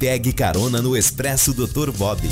pegue carona no Expresso Dr. Bob.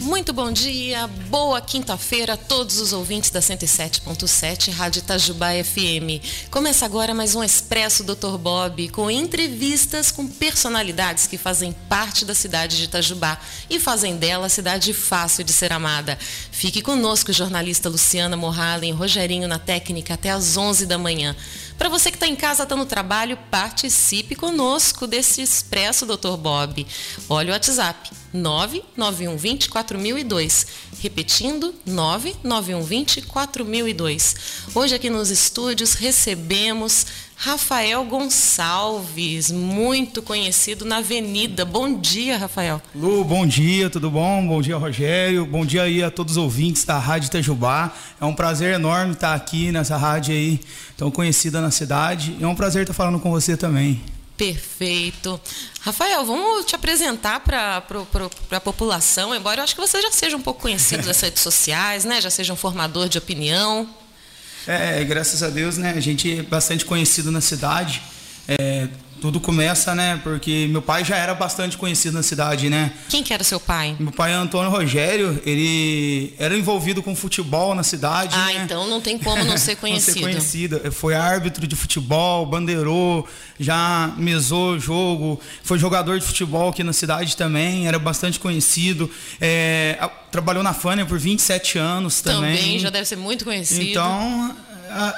Muito bom dia, boa quinta-feira a todos os ouvintes da 107.7 Rádio Itajubá FM. Começa agora mais um Expresso Dr. Bob, com entrevistas com personalidades que fazem parte da cidade de Itajubá e fazem dela cidade fácil de ser amada. Fique conosco, jornalista Luciana Morhalen, Rogerinho na técnica até às 11 da manhã. Para você que está em casa, está no trabalho, participe conosco desse Expresso Dr. Bob. Olha o WhatsApp 99120 4002. Repetindo, 99120 4002. Hoje aqui nos estúdios recebemos Rafael Gonçalves, muito conhecido na Avenida. Bom dia, Rafael. Lu, bom dia, tudo bom? Bom dia, Rogério. Bom dia aí a todos os ouvintes da Rádio Itajubá. É um prazer enorme estar aqui nessa rádio aí, tão conhecida na cidade. É um prazer estar falando com você também. Perfeito. Rafael, vamos te apresentar para a população, embora eu acho que você já seja um pouco conhecido das redes sociais, né? Já seja um formador de opinião. É, graças a Deus, né? A gente é bastante conhecido na cidade. É, tudo começa, né? Porque meu pai já era bastante conhecido na cidade, né? Quem que era seu pai? Meu pai é Antônio Rogério, ele era envolvido com futebol na cidade. Ah, né? então não tem como não ser conhecido. não ser conhecido. Foi árbitro de futebol, bandeirou, já mesou jogo, foi jogador de futebol aqui na cidade também, era bastante conhecido. É, trabalhou na Fânia por 27 anos também. Também, já deve ser muito conhecido. Então,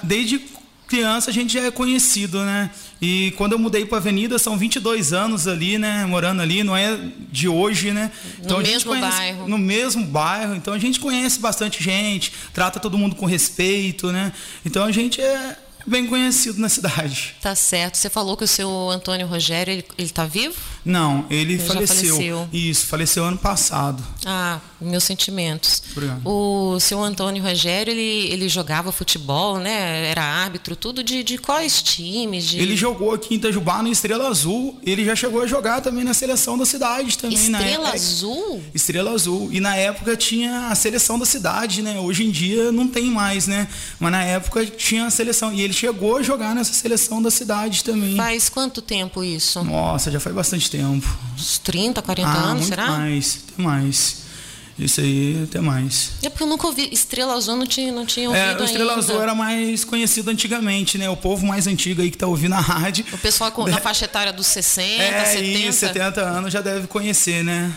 desde criança a gente já é conhecido, né? E quando eu mudei para a Avenida, são 22 anos ali, né? Morando ali, não é de hoje, né? Então, no mesmo conhece, bairro. No mesmo bairro. Então a gente conhece bastante gente, trata todo mundo com respeito, né? Então a gente é bem conhecido na cidade. Tá certo. Você falou que o seu Antônio Rogério, ele, ele tá vivo? Não, ele, ele faleceu. faleceu. Isso, faleceu ano passado. Ah, meus sentimentos. Obrigado. O seu Antônio Rogério, ele, ele jogava futebol, né? Era árbitro, tudo de, de quais times? De... Ele jogou aqui em Itajubá no Estrela Azul. Ele já chegou a jogar também na seleção da cidade também. Estrela Azul? Estrela Azul. E na época tinha a seleção da cidade, né? Hoje em dia não tem mais, né? Mas na época tinha a seleção. E ele chegou a jogar nessa seleção da cidade também. Faz quanto tempo isso? Nossa, já faz bastante tempo. Uns 30, 40 ah, anos, será? mais, até mais. Isso aí, até mais. É porque eu nunca ouvi. Estrela Azul não tinha, não tinha ouvido É, o Estrela ainda. Azul era mais conhecido antigamente, né? O povo mais antigo aí que tá ouvindo a rádio. O pessoal com, na faixa etária dos 60, é, 70. Isso, 70 anos já deve conhecer, né?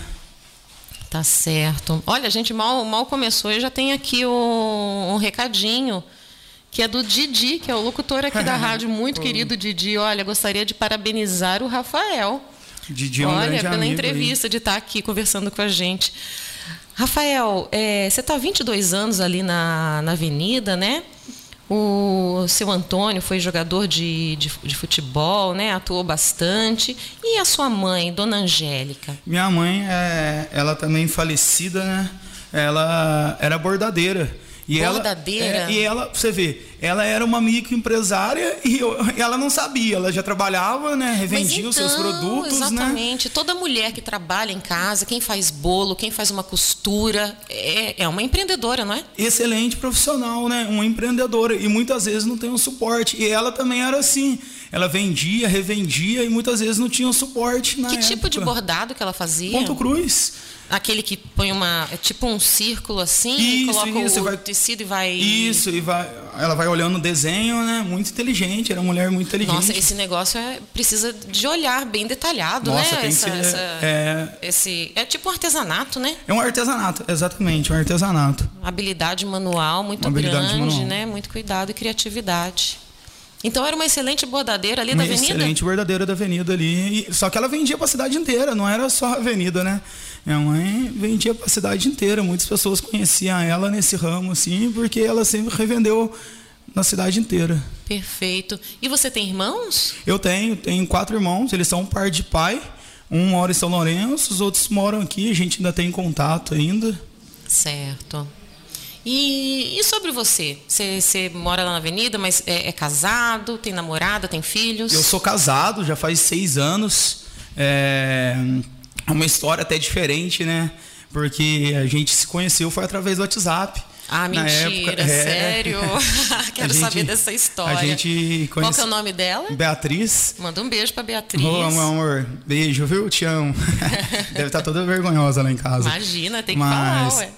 Tá certo. Olha, a gente mal, mal começou e já tem aqui um, um recadinho que é do Didi, que é o locutor aqui da rádio, muito querido Didi. Olha, gostaria de parabenizar o Rafael. Didi é um Olha, pela entrevista, de estar aqui conversando com a gente. Rafael, é, você está há 22 anos ali na, na avenida, né? O seu Antônio foi jogador de, de, de, futebol, né? Atuou bastante. E a sua mãe, Dona Angélica? Minha mãe, é, ela também falecida, né? Ela era bordadeira. E Bordadeira. Ela, é, e ela, você vê, ela era uma microempresária e eu, ela não sabia, ela já trabalhava, né? Revendia então, os seus então, produtos, exatamente. né? Toda mulher que trabalha em casa, quem faz bolo, quem faz uma costura, é, é uma empreendedora, não é? Excelente profissional, né? Uma empreendedora. E muitas vezes não tem um suporte. E ela também era assim. Ela vendia, revendia e muitas vezes não tinha suporte na Que época. tipo de bordado que ela fazia? Ponto cruz. Aquele que põe uma. É tipo um círculo assim, Isso, e coloca isso, o vai- tecido e vai. Isso, e vai, ela vai olhando o desenho, né? Muito inteligente, era uma mulher muito inteligente. Nossa, esse negócio é, precisa de olhar bem detalhado, Nossa, né? tem que ser, é- esse, é tipo um artesanato, né? É um artesanato, exatamente, um artesanato. Habilidade manual muito Uma grande, manual. né? Muito cuidado e criatividade. Então era uma excelente bordadeira ali Uma da avenida? excelente verdadeira da avenida ali. E- só que ela vendia para a cidade inteira, não era só a avenida, né? Minha mãe vendia para a cidade inteira. Muitas pessoas conheciam ela nesse ramo, assim, porque ela sempre revendeu na cidade inteira. Perfeito. E você tem irmãos? Eu tenho, tenho quatro irmãos, eles são um par de pai. Um mora em São Lourenço, os outros moram aqui, a gente ainda tem contato ainda. Certo. E, e sobre você? você? Você mora lá na avenida, mas é, é casado, tem namorada, tem filhos? Eu sou casado, já faz seis anos. É uma história até diferente, né? Porque a gente se conheceu foi através do WhatsApp. Ah, mentira, época, é. sério? Quero gente, saber dessa história. A gente conhece... Qual que é o nome dela? Beatriz. Manda um beijo pra Beatriz. Ô, oh, meu amor, beijo, viu? Te amo. Deve estar toda vergonhosa lá em casa. Imagina, tem que Mas falar, ué.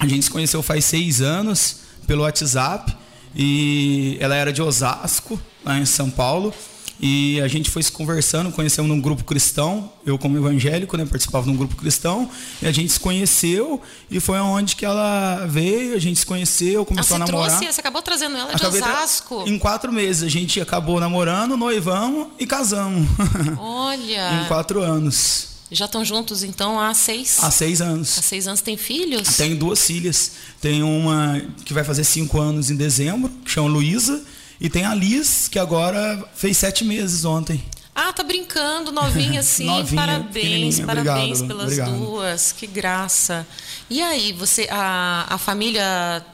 A gente se conheceu faz seis anos pelo WhatsApp e ela era de Osasco, lá em São Paulo. E a gente foi se conversando, conhecemos num grupo cristão, eu como evangélico, né, participava de um grupo cristão, e a gente se conheceu e foi onde que ela veio, a gente se conheceu, começou ah, a namorar. Trouxe, você acabou trazendo ela de Acabei Osasco. Em quatro meses a gente acabou namorando, noivamos e casamos. Olha. em quatro anos. Já estão juntos então há seis? Há seis anos. Há seis anos tem filhos? Tenho duas filhas. Tem uma que vai fazer cinco anos em dezembro, que chama Luísa, e tem a Liz, que agora fez sete meses ontem. Ah, tá brincando, novinha assim. novinha, parabéns, parabéns obrigado, pelas obrigado. duas. Que graça. E aí, você a, a família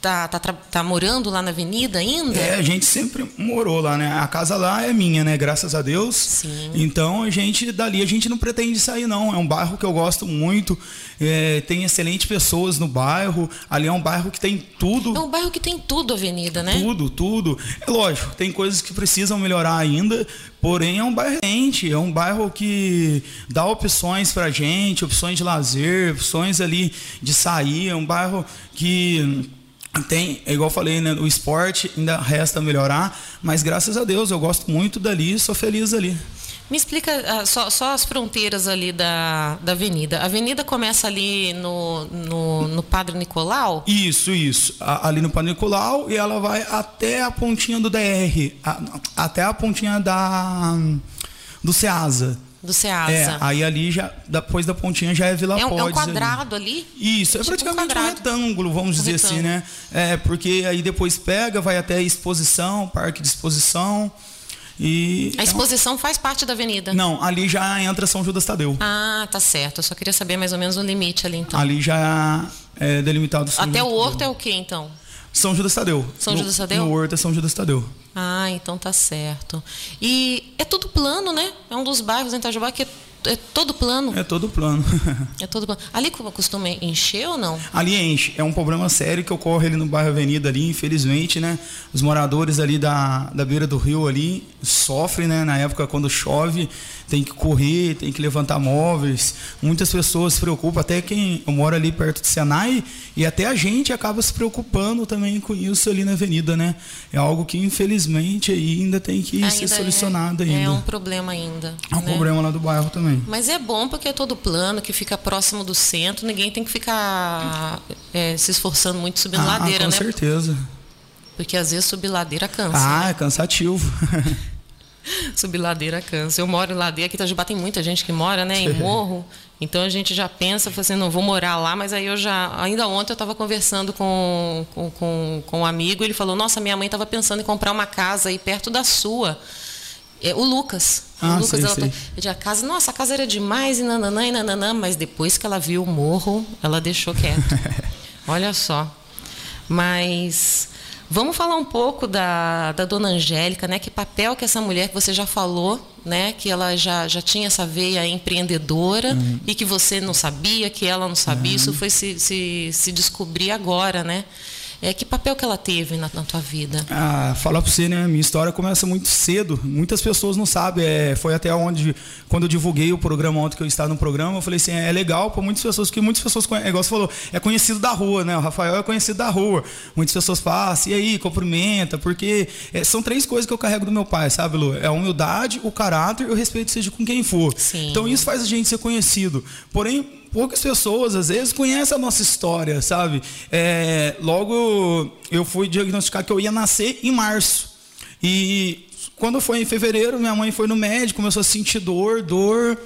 Tá, tá, tá, morando lá na avenida ainda? É, a gente sempre morou lá, né? A casa lá é minha, né? Graças a Deus. Sim. Então a gente, dali, a gente não pretende sair, não. É um bairro que eu gosto muito. É, tem excelentes pessoas no bairro. Ali é um bairro que tem tudo. É um bairro que tem tudo, avenida, né? Tudo, tudo. É lógico, tem coisas que precisam melhorar ainda. Porém, é um bairro excelente, é um bairro que dá opções pra gente, opções de lazer, opções ali de sair. É um bairro que tem, é igual eu falei, né, o esporte ainda resta melhorar, mas graças a Deus eu gosto muito dali, sou feliz ali. Me explica uh, só, só, as fronteiras ali da, da avenida. A avenida começa ali no, no, no Padre Nicolau? Isso, isso. A, ali no Padre Nicolau e ela vai até a pontinha do DR, a, até a pontinha da do Ceasa do Ceasa. É, aí ali já, depois da pontinha já é Vila é, Podes. É um quadrado ali? ali? Isso, é tipo praticamente um, um, retângulo, vamos um dizer retângulo. assim, né? É, porque aí depois pega, vai até a exposição, parque de exposição. E a exposição é um... faz parte da avenida? Não, ali já entra São Judas Tadeu. Ah, tá certo. Eu só queria saber mais ou menos o limite ali, então. Ali já é delimitado São Até o horto é o que, então? São Judas Tadeu. São Judas Tadeu? No horto é São Judas Tadeu. Ah, então tá certo. E é tudo plano, né? É um dos bairros em Itajubá que é é todo plano? É todo plano. é todo plano. Ali costuma encher ou não? Ali enche. É um problema sério que ocorre ali no bairro Avenida ali, infelizmente, né? Os moradores ali da, da beira do rio ali sofrem, né? Na época quando chove, tem que correr, tem que levantar móveis. Muitas pessoas se preocupam, até quem mora ali perto de Senai, e até a gente acaba se preocupando também com isso ali na avenida, né? É algo que infelizmente ainda tem que ainda ser solucionado é, ainda. É um problema ainda. É um né? problema lá do bairro também. Mas é bom porque é todo plano, que fica próximo do centro, ninguém tem que ficar é, se esforçando muito subindo ah, ladeira, com né? Com certeza. Porque às vezes subir ladeira cansa. Ah, né? é cansativo. Subir ladeira cansa. Eu moro em ladeira, aqui em Itajubá tem muita gente que mora, né, em morro. Então a gente já pensa, assim, não vou morar lá, mas aí eu já. Ainda ontem eu estava conversando com, com, com, com um amigo, ele falou: Nossa, minha mãe estava pensando em comprar uma casa aí perto da sua. É, o Lucas. Ah, o Lucas, sei, ela sei. Tá, a casa, nossa, a casa era demais, e nananã, e nananã, mas depois que ela viu o morro, ela deixou quieto. Olha só. Mas Vamos falar um pouco da, da dona Angélica, né? Que papel que essa mulher que você já falou, né? Que ela já, já tinha essa veia empreendedora uhum. e que você não sabia, que ela não sabia. Uhum. Isso foi se, se, se descobrir agora, né? É, que papel que ela teve na, na tua vida? Ah, falar para você, né? Minha história começa muito cedo. Muitas pessoas não sabem. É, foi até onde, quando eu divulguei o programa ontem que eu estava no programa, eu falei assim, é, é legal para muitas pessoas, porque muitas pessoas, é igual você falou, é conhecido da rua, né? O Rafael é conhecido da rua. Muitas pessoas passam, e aí, cumprimenta, porque é, são três coisas que eu carrego do meu pai, sabe, Lu? É a humildade, o caráter e o respeito, seja com quem for. Sim. Então isso faz a gente ser conhecido. Porém, poucas pessoas, às vezes, conhecem a nossa história, sabe? É, logo, eu fui diagnosticar que eu ia nascer em março. E quando foi em fevereiro, minha mãe foi no médico, começou a sentir dor, dor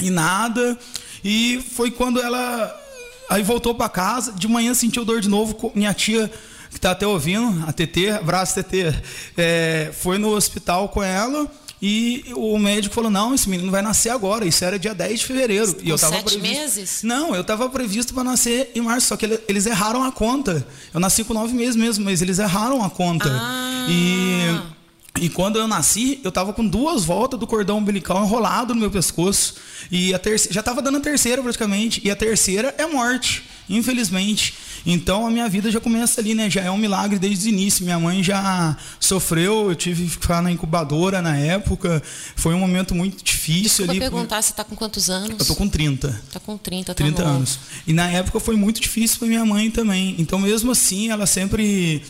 e nada. E foi quando ela aí voltou para casa, de manhã sentiu dor de novo, minha tia que está até ouvindo, a TT, abraço TT, é, foi no hospital com ela e o médico falou: não, esse menino vai nascer agora. Isso era dia 10 de fevereiro. Com e eu tava sete previsto... meses? Não, eu estava previsto para nascer em março, só que eles erraram a conta. Eu nasci com nove meses mesmo, mas eles erraram a conta. Ah. E. E quando eu nasci, eu estava com duas voltas do cordão umbilical enrolado no meu pescoço. E a terceira, já estava dando a terceira praticamente. E a terceira é morte, infelizmente. Então a minha vida já começa ali, né? Já é um milagre desde o início. Minha mãe já sofreu, eu tive que ficar na incubadora na época. Foi um momento muito difícil Desculpa ali. perguntar, você está com quantos anos? Eu tô com 30. Tá com 30, tá 30 bom. anos. E na época foi muito difícil para minha mãe também. Então, mesmo assim, ela sempre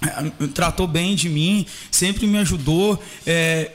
eh, tratou bem de mim, sempre me ajudou. É,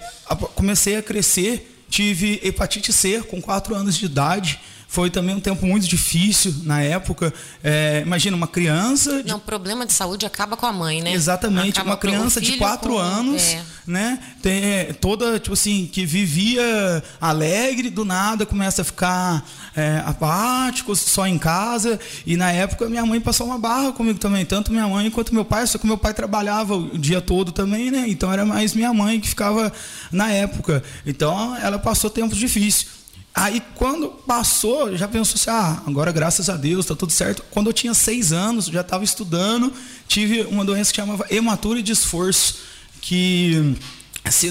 comecei a crescer, tive hepatite C com 4 anos de idade. Foi também um tempo muito difícil na época. É, imagina uma criança de Não, problema de saúde acaba com a mãe, né? Exatamente, Acaba uma criança de filho 4 com- anos, é. né? Tem, é, toda, tipo assim, que vivia alegre, do nada começa a ficar é, apático, só em casa. E na época minha mãe passou uma barra comigo também, tanto minha mãe quanto meu pai, só que meu pai trabalhava o dia todo também, né? Então era mais minha mãe que ficava na época. Então ela passou tempos difíceis. Aí quando passou, já pensou assim, ah, agora graças a Deus, tá tudo certo. Quando eu tinha seis anos, já estava estudando, tive uma doença que chamava hematura de esforço, que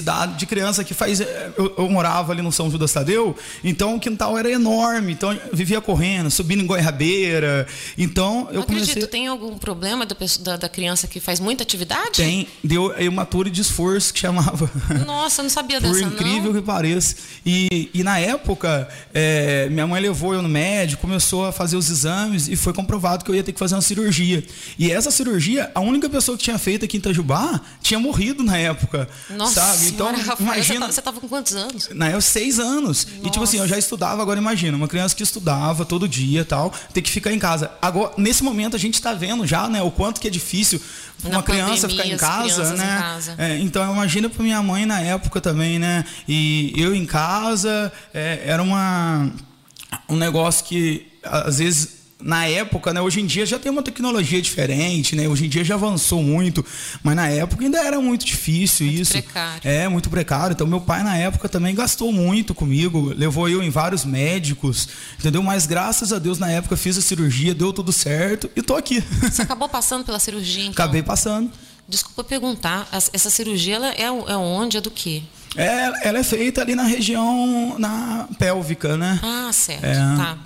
dá de criança que faz. Eu, eu morava ali no São Judas Tadeu, então o quintal era enorme, então vivia correndo, subindo em goiabeira. Então eu Não comecei. acredito, tem algum problema da, da, da criança que faz muita atividade? Tem, deu hematura de esforço que chamava. Nossa, eu não sabia Por dessa, incrível não. que pareça. E, e na época, é, minha mãe levou eu no médico, começou a fazer os exames e foi comprovado que eu ia ter que fazer uma cirurgia. E essa cirurgia, a única pessoa que tinha feito aqui em Itajubá tinha morrido na época. Nossa sabe? Então, senhora, Rafael, imagina. você, tá, você tava com quantos anos? Na época, seis anos. E tipo assim, eu já estudava, agora imagina, uma criança que estudava todo dia e tal, ter que ficar em casa. Agora, nesse momento, a gente está vendo já, né, o quanto que é difícil Na uma criança pandemia, ficar em as casa, né? em casa. É, então, imagina para minha mãe na época também, né? E eu em casa, é, era uma, um negócio que, às vezes, na época, né? Hoje em dia já tem uma tecnologia diferente, né? Hoje em dia já avançou muito, mas na época ainda era muito difícil isso. precário. É, muito precário. Então, meu pai, na época, também gastou muito comigo, levou eu em vários médicos, entendeu? Mas graças a Deus, na época, fiz a cirurgia, deu tudo certo e tô aqui. Você acabou passando pela cirurgia, então? Acabei passando. Desculpa perguntar, essa cirurgia ela é, é onde? É do quê? É, ela é feita ali na região na pélvica, né? Ah, certo. É. Tá.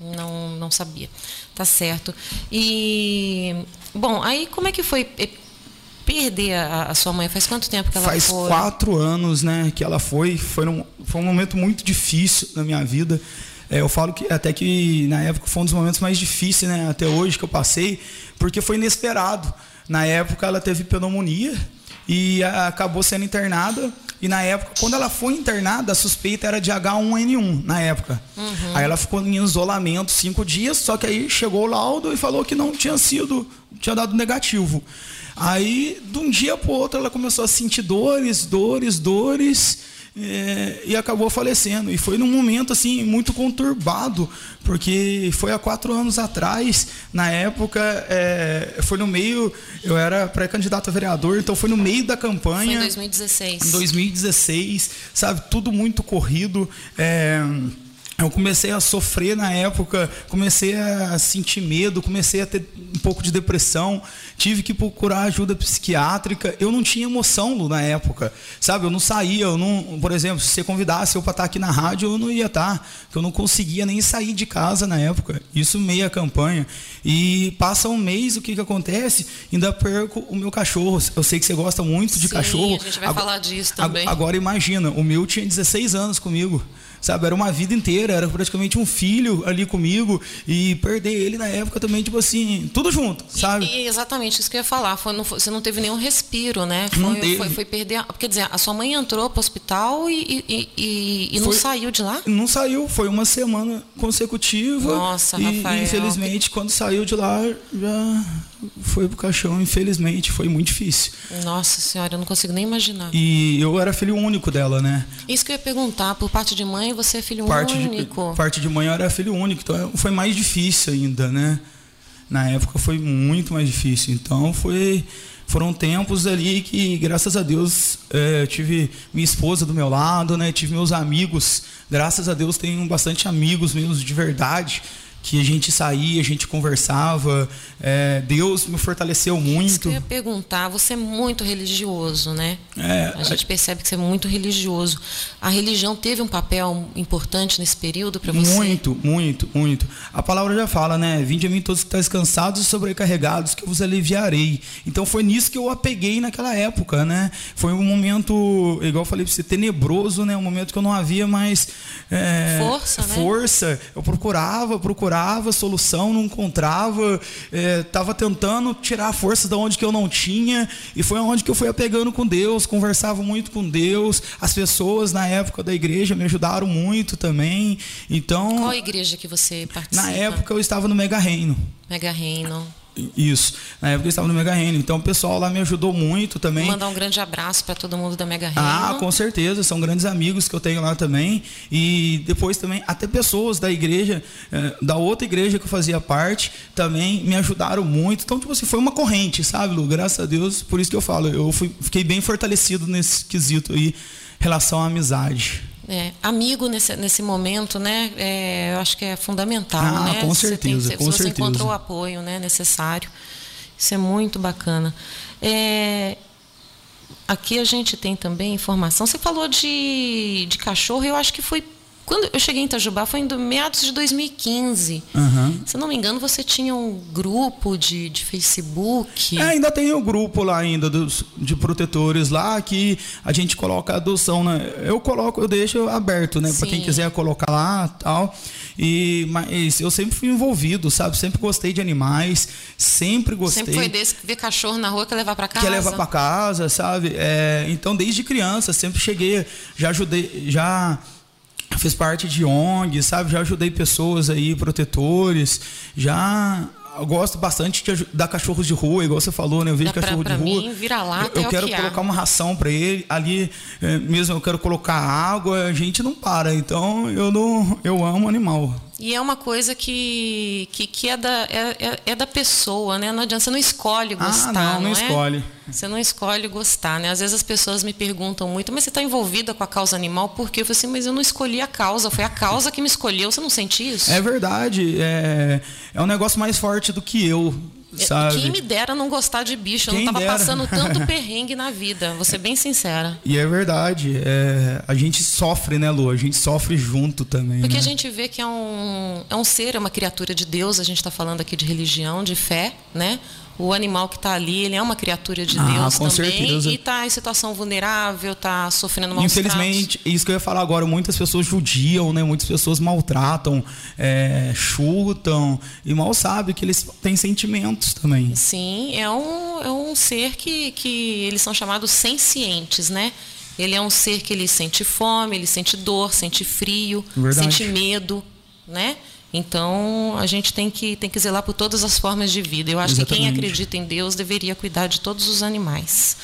Não, não sabia. Tá certo. E, bom, aí como é que foi perder a, a sua mãe? Faz quanto tempo que ela Faz foi? quatro anos, né, que ela foi. Foi um, foi um momento muito difícil na minha vida. É, eu falo que até que na época foi um dos momentos mais difíceis, né, até hoje que eu passei, porque foi inesperado. Na época ela teve pneumonia e acabou sendo internada. E na época, quando ela foi internada, a suspeita era de H1N1 na época. Aí ela ficou em isolamento cinco dias, só que aí chegou o laudo e falou que não tinha sido, tinha dado negativo. Aí, de um dia para outro, ela começou a sentir dores, dores, dores, é, e acabou falecendo. E foi num momento assim muito conturbado, porque foi há quatro anos atrás. Na época, é, foi no meio, eu era pré-candidato a vereador, então foi no meio da Foi campanha. em 2016. Em 2016, sabe, tudo muito corrido. É, eu comecei a sofrer na época, comecei a sentir medo, comecei a ter um pouco de depressão, tive que procurar ajuda psiquiátrica. Eu não tinha emoção Lu, na época, sabe? Eu não saía, eu não, por exemplo, se você convidasse eu para estar aqui na rádio, eu não ia estar, porque eu não conseguia nem sair de casa na época. Isso meia campanha. E passa um mês, o que que acontece? Ainda perco o meu cachorro. Eu sei que você gosta muito de Sim, cachorro. a gente vai Agora- falar disso também. Agora imagina, o meu tinha 16 anos comigo. Sabe, era uma vida inteira, era praticamente um filho ali comigo e perder ele na época também, tipo assim, tudo junto, sabe? E, e exatamente isso que eu ia falar. Foi, não você não teve nenhum respiro, né? Não Foi, teve. foi, foi perder. Quer dizer, a sua mãe entrou para o hospital e, e, e, e não Foi- saiu de lá? Não saiu, foi uma semana consecutiva. Nossa, e, Rafael. infelizmente, quando saiu de lá, já foi pro caixão, infelizmente, foi muito difícil. Nossa senhora, eu não consigo nem imaginar. E eu era filho único dela, né? Isso que eu ia perguntar, por parte de mãe, você é filho parte único. De, parte de mãe eu era filho único, então foi mais difícil ainda, né? Na época foi muito mais difícil. Então foi, foram tempos ali que, graças a Deus, eu tive minha esposa do meu lado, né? Tive meus amigos. Graças a Deus tenho bastante amigos meus de verdade que a gente saía, a gente conversava. É, Deus me fortaleceu muito. Isso que eu ia perguntar, você é muito religioso, né? É, a gente percebe que você é muito religioso. A religião teve um papel importante nesse período para você? Muito, muito, muito. A palavra já fala, né? Vinde a mim todos que estáis cansados e sobrecarregados, que eu vos aliviarei. Então foi nisso que eu apeguei naquela época, né? Foi um momento, igual eu falei para você, tenebroso, né? Um momento que eu não havia mais é, força, né? Força. Eu procurava, procurava procurava solução, não encontrava, estava é, tentando tirar a força da onde que eu não tinha, e foi onde que eu fui apegando com Deus, conversava muito com Deus, as pessoas na época da igreja me ajudaram muito também, então... Qual igreja que você participa? Na época eu estava no Mega Reino. Mega Reino. Isso. Na época eu estava no Mega Reino. Então o pessoal lá me ajudou muito também. Mandar um grande abraço para todo mundo da Mega Reino. Ah, com certeza. São grandes amigos que eu tenho lá também. E depois também, até pessoas da igreja, eh, da outra igreja que eu fazia parte, também me ajudaram muito. Então, tipo assim, foi uma corrente, sabe, Lu? Graças a Deus. Por isso que eu falo, eu fui, fiquei bem fortalecido nesse quesito aí, relação à amizade. É, amigo nesse, nesse momento, né? É, eu acho que é fundamental, ah, né? Com certeza, tem, com você certeza. encontrou o apoio, né? Necessário. Isso é muito bacana. É, aqui a gente tem também informação. Você falou de, de cachorro. Eu acho que foi quando eu cheguei em Itajubá foi em meados de 2015. Uhum. Se não me engano, você tinha um grupo de, de Facebook. É, ainda tem o um grupo lá ainda dos, de protetores lá que a gente coloca a adoção, né? Eu coloco, eu deixo aberto, né? Para quem quiser colocar lá tal. E, mas eu sempre fui envolvido, sabe? Sempre gostei de animais, sempre gostei. Sempre foi desse que ver cachorro na rua quer levar para casa. Quer levar para casa, sabe? É, então, desde criança, sempre cheguei, já ajudei, já fiz parte de ONG, sabe? Já ajudei pessoas aí, protetores, já eu gosto bastante de dar cachorros de rua, igual você falou, né? Eu vejo cachorro pra, de rua. Mim, vira lá, eu, eu quero que colocar uma ração para ele. Ali é, mesmo eu quero colocar água, a gente não para. Então eu não, eu amo animal. E é uma coisa que, que, que é, da, é, é, é, da pessoa, né? Não adianta, você não escolhe ah, gostar. Ah, não, não, não é? escolhe. Você não escolhe gostar, né? Às vezes as pessoas me perguntam muito, mas você está envolvida com a causa animal por quê? Eu falei assim, mas eu não escolhi a causa, foi a causa que me escolheu. Você não sente isso? É verdade. É, é um negócio mais forte do que eu. Sabe? Quem me dera não gostar de bicho, Quem eu não estava passando tanto perrengue na vida, vou ser bem sincera. E é verdade, é, a gente sofre, né, Lu? A gente sofre junto também. Porque né? a gente vê que é um, é um ser, é uma criatura de Deus, a gente está falando aqui de religião, de fé, né? O animal que está ali, ele é uma criatura de ah, Deus com também certeza. e está em situação vulnerável, está sofrendo maus Infelizmente, tratos. isso que eu ia falar agora, muitas pessoas judiam, né? Muitas pessoas maltratam, é, chutam e mal sabem que eles têm sentimentos também. Sim, é um, é um ser que, que eles são chamados sencientes, né? Ele é um ser que ele sente fome, ele sente dor, sente frio, Verdade. sente medo, né? Então, a gente tem que, tem que zelar por todas as formas de vida. Eu acho Exatamente. que quem acredita em Deus deveria cuidar de todos os animais.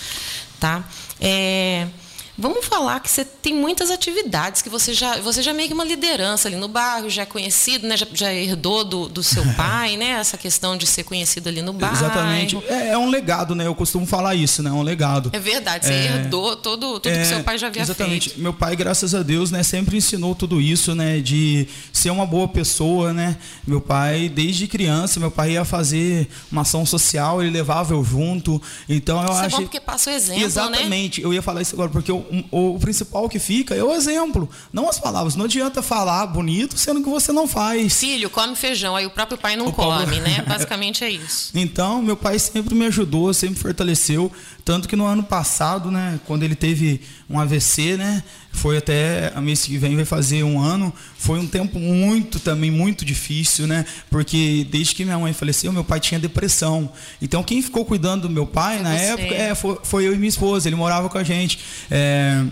Tá? É, Vamos falar que você tem muitas atividades, que você já, você já é meio que uma liderança ali no bairro, já é conhecido, né? já, já herdou do, do seu pai, né? Essa questão de ser conhecido ali no bairro. Exatamente. É, é, um legado, né? Eu costumo falar isso, né? É um legado. É verdade, você é, herdou todo, tudo é, que seu pai já havia exatamente. feito. Meu pai, graças a Deus, né, sempre ensinou tudo isso, né? De ser uma boa pessoa, né? Meu pai, desde criança, meu pai ia fazer uma ação social, ele levava eu junto. Então eu isso acho. É bom porque passa o exemplo, Exatamente. Né? Eu ia falar isso agora, porque eu o, o, principal que fica é o exemplo, não as palavras. Não adianta falar bonito sendo que você não faz. Filho, come feijão, aí o próprio pai não o come, né? Basicamente é isso. Então, meu pai sempre me ajudou, sempre fortaleceu, tanto que no ano passado, né, quando ele teve um AVC, né, foi até a mês que vem vai fazer um ano, foi um tempo muito também muito difícil, né? Porque desde que minha mãe faleceu, meu pai tinha depressão. Então quem ficou cuidando do meu pai na você. época é, foi, foi, eu e minha esposa. Ele morava com a gente. É,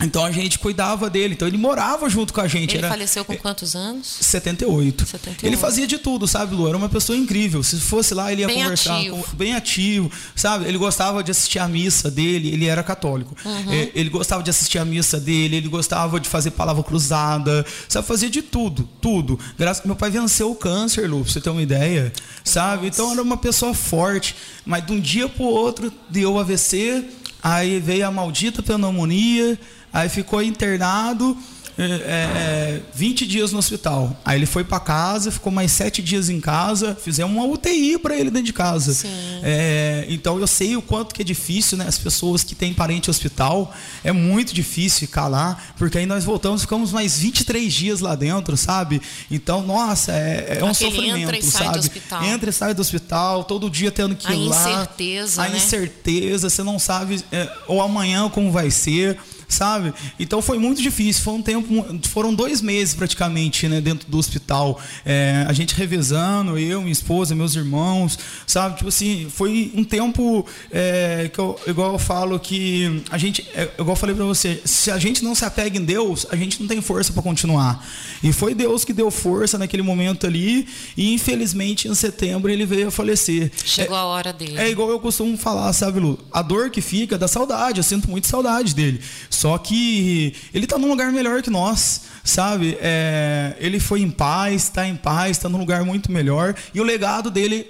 então a gente cuidava dele. Então ele morava junto com a gente. Ele era, faleceu com quantos anos? 78. 78. Ele fazia de tudo, sabe, Lu? Era uma pessoa incrível. Se fosse lá, ele ia bem conversar. Ativo. Com, bem ativo, sabe? Ele gostava de assistir a missa dele. Ele era católico. Uhum. É, ele gostava de assistir a missa dele. Ele gostava de fazer palavra cruzada. Sabe? Fazia de tudo, tudo. Graças meu pai venceu o câncer, Lu, pra você ter uma ideia. Sabe? Nossa. Então era uma pessoa forte. Mas de um dia pro outro deu AVC. Aí veio a maldita pneumonia aí ficou internado é, 20 dias no hospital. Aí ele foi para casa, ficou mais sete dias em casa, fizemos uma UTI para ele dentro de casa. É, então eu sei o quanto que é difícil, né? As pessoas que têm parente hospital, é muito difícil ficar lá, porque aí nós voltamos, ficamos mais 23 dias lá dentro, sabe? Então, nossa, é, é um Aquele sofrimento, entra e sai sabe? do hospital. Entra e sai do hospital, todo dia tendo que A ir lá. incerteza, A né? incerteza, você não sabe é, ou amanhã como vai ser sabe? Então foi muito difícil, foi um tempo, foram dois meses praticamente, né, dentro do hospital, é, a gente revezando, eu, minha esposa, meus irmãos, sabe? Tipo assim, foi um tempo é, que eu, igual eu falo que a gente, é, igual eu falei para você, se a gente não se apega em Deus, a gente não tem força para continuar. E foi Deus que deu força naquele momento ali, e infelizmente em setembro ele veio a falecer. Chegou É- a hora dele. é igual eu costumo falar, sabe, Lu? A dor que fica da saudade, eu sinto muito saudade dele. Só que ele tá num lugar melhor que nós, sabe? É, ele foi em paz, tá em paz, tá num lugar muito melhor. E o legado dele,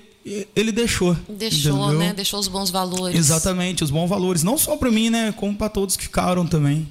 ele deixou. Deixou, entendeu? né? Deixou os bons valores. Exatamente, os bons valores. Não só para mim, né? Como para todos que ficaram também.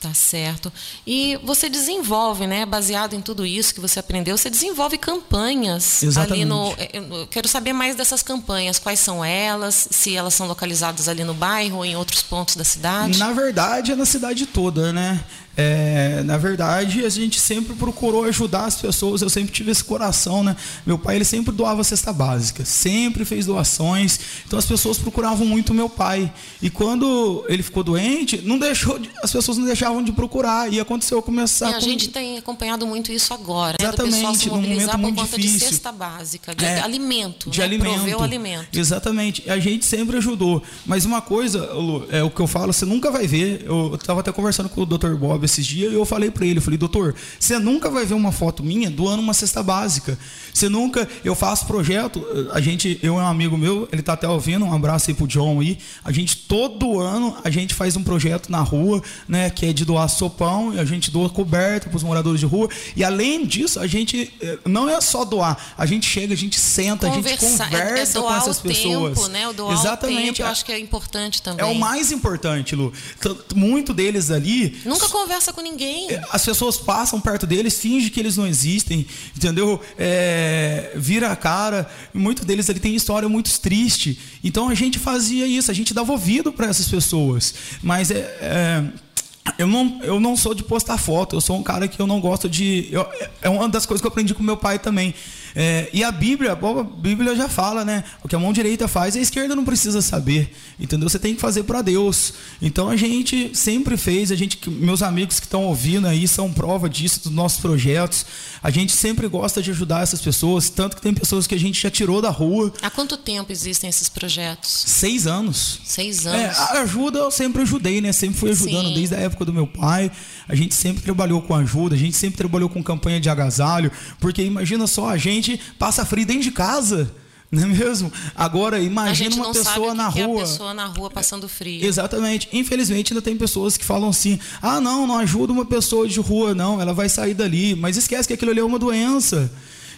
Tá certo. E você desenvolve, né? Baseado em tudo isso que você aprendeu, você desenvolve campanhas Exatamente. ali no. Eu quero saber mais dessas campanhas. Quais são elas? Se elas são localizadas ali no bairro ou em outros pontos da cidade? Na verdade, é na cidade toda, né? É, na verdade, a gente sempre procurou ajudar as pessoas. Eu sempre tive esse coração, né? Meu pai ele sempre doava cesta básica, sempre fez doações. Então as pessoas procuravam muito meu pai. E quando ele ficou doente, não deixou, de- as pessoas não deixavam de procurar. E aconteceu começar E a com- gente tem acompanhado muito isso agora, né? Exatamente, pessoal se mobilizar por muito conta de difícil. cesta básica, de É, alimento, de né? alimento. Alimento. Exatamente. A gente sempre ajudou. Mas uma coisa, Lu, é o que eu falo, você nunca vai ver. Eu estava até conversando com o Dr. Bob esses dias e eu falei para ele, eu falei, doutor, você nunca vai ver uma foto minha doando uma cesta básica. Você nunca, eu faço projeto, a gente, eu e um amigo meu, ele tá até ouvindo, um abraço aí pro John aí. A gente todo ano a gente faz um projeto na rua, né, que é de doar sopão, e a gente doa coberta para os moradores de rua. E além disso, a gente eh, não é só doar, a gente chega, a gente senta, a gente é- é conversa com essas pessoas. tempo, né? Exatamente. tempo, eu acho que é importante também. É o mais importante, Lu. Muito deles ali. Nunca conversa com ninguém. As pessoas passam perto deles, fingem que eles não existem, entendeu? É, vira a cara. Muitos deles ali têm história muito triste. Então a gente fazia isso, a gente dava ouvido para essas pessoas. Mas é, é, eu não, eu não sou de postar foto, eu sou um cara que eu não gosto de. eu- é uma das coisas que eu aprendi com meu pai também. É, e a Bíblia, a Bíblia já fala, né? O que a mão direita faz, a esquerda não precisa saber, entendeu? Você tem que fazer para Deus. Então a gente sempre fez, a gente, meus amigos que estão ouvindo aí são prova disso dos nossos projetos. A gente sempre gosta de ajudar essas pessoas, tanto que tem pessoas que a gente já tirou da rua. Há quanto tempo existem esses projetos? Seis anos. Seis É, anos. a ajuda eu sempre ajudei, né? Sempre fui ajudando Sim. desde a época do meu pai. A gente sempre trabalhou com ajuda, a gente sempre trabalhou com campanha de agasalho, porque imagina só, a gente passa frio dentro de casa, não é mesmo? Agora imagina gente uma pessoa na que é rua. a pessoa na rua passando frio. Exatamente. Infelizmente ainda tem pessoas que falam assim: "Ah, não, não ajuda uma pessoa de rua não, ela vai sair dali", mas esquece que aquilo ali é uma doença.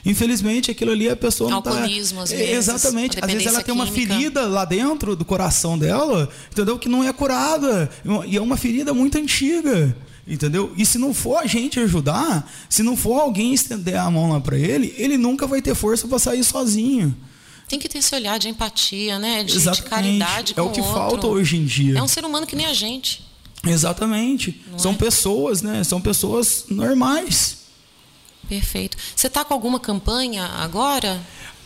Infelizmente, aquilo ali a pessoa não tá- Alcoolismo, às É, vezes, Exatamente. Às vezes ela tem uma química. ferida lá dentro do coração dela, entendeu? Que não é curada. E é uma ferida muito antiga. Entendeu? E se não for a gente ajudar, se não for alguém estender a mão lá para ele, ele nunca vai ter força para sair sozinho. Tem que ter esse olhar de empatia, né? De, de caridade É o que falta hoje em dia. É um ser humano que nem a gente. Exatamente. São pessoas, né? São pessoas normais. Perfeito. Você está com alguma campanha agora?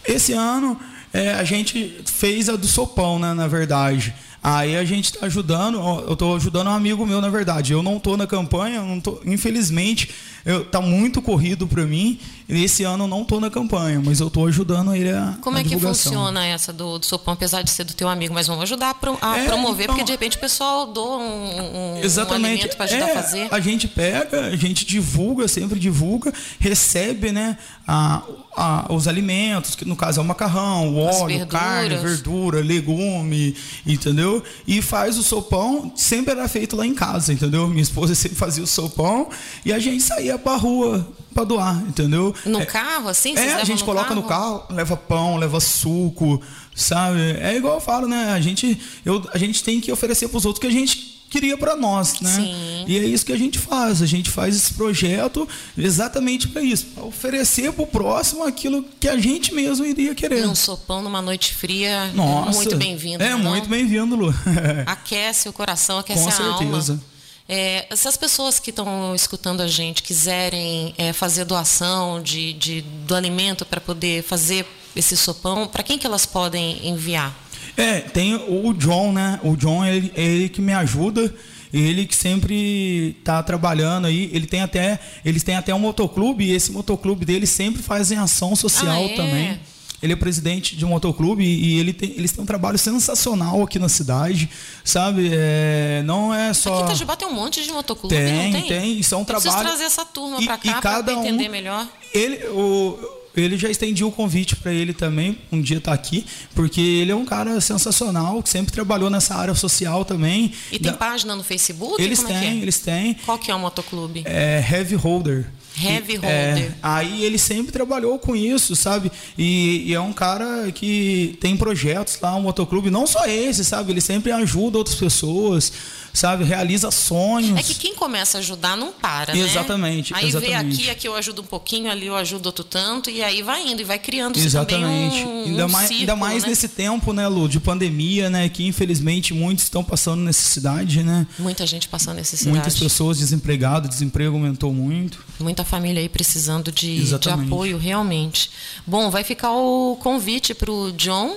Esse ano é, a gente fez a do sopão, né, na verdade. Aí a gente está ajudando, eu estou ajudando um amigo meu, na verdade. Eu não estou na campanha, não tô, infelizmente, eu, tá muito corrido para mim. E esse ano eu não estou na campanha, mas eu estou ajudando ele a Como a é que divulgação. funciona essa do, do sopão, apesar de ser do teu amigo? Mas vamos ajudar a, pro- a É, promover, então- porque de repente o pessoal doa um, um- um Exatamente. alimento para ajudar É, a fazer. A gente pega, a gente divulga, sempre divulga, recebe né, a, a- os alimentos, que no caso é o macarrão, o As óleo, verduras. carne, verdura, legume, entendeu? E faz o sopão, sempre era feito lá em casa, entendeu? Minha esposa sempre fazia o sopão e a gente saía pra rua pra doar, entendeu? No É- carro, assim? É, a gente no coloca no carro, leva pão, leva suco, sabe? É igual eu falo, né? A gente, eu, a gente tem que oferecer para os outros que a gente queria para nós, né? Sim. E é isso que a gente faz. A gente faz esse projeto exatamente para isso, pra oferecer para o próximo aquilo que a gente mesmo iria querer. Um sopão numa noite fria, Nossa, muito bem-vindo. É não? muito bem-vindo, Lu. aquece o coração, aquece Com a certeza. alma. É, se as pessoas que estão escutando a gente quiserem é, fazer doação de, de do alimento para poder fazer esse sopão, para quem que elas podem enviar? É, tem o John, né? O John, ele, ele que me ajuda ele que sempre está trabalhando aí, ele tem até, eles têm até um motoclube e esse motoclube dele sempre faz em ação social ah, é? também. Ele é presidente de um motoclube e, ele tem, eles têm um trabalho sensacional aqui na cidade, sabe? É, não é só. Aqui em Itajubá tem um monte de motoclube, tem, não tem? Tem, são Eu trabalhos. trazer essa turma para cá para entender um, melhor. Ele, o, ele já estendiu o convite para ele também, um dia estar tá aqui, porque ele é um cara sensacional, que sempre trabalhou nessa área social também. E tem da... página no Facebook? Eles têm, é é? eles têm. Qual que é o motoclube? É Heavy Holder. Heavy Holder. É, aí ele sempre trabalhou com isso, sabe? E, e, é um cara que tem projetos lá, um motoclube, não só esse, sabe? Ele sempre ajuda outras pessoas sabe? Realiza sonhos. É que quem começa a ajudar não para, né? Exatamente. Aí exatamente. vê aqui, aqui eu ajudo um pouquinho, ali eu ajudo outro tanto, e aí vai indo e vai criando Exatamente. também um, ainda um mais, círculo, ainda mais né? nesse tempo, né, Lu, de pandemia, né, que infelizmente muitos estão passando necessidade, né? Muita gente passando necessidade. Muitas pessoas desempregadas, desemprego aumentou muito. Muita família aí precisando de, de apoio, realmente. Bom, vai ficar o convite para o John,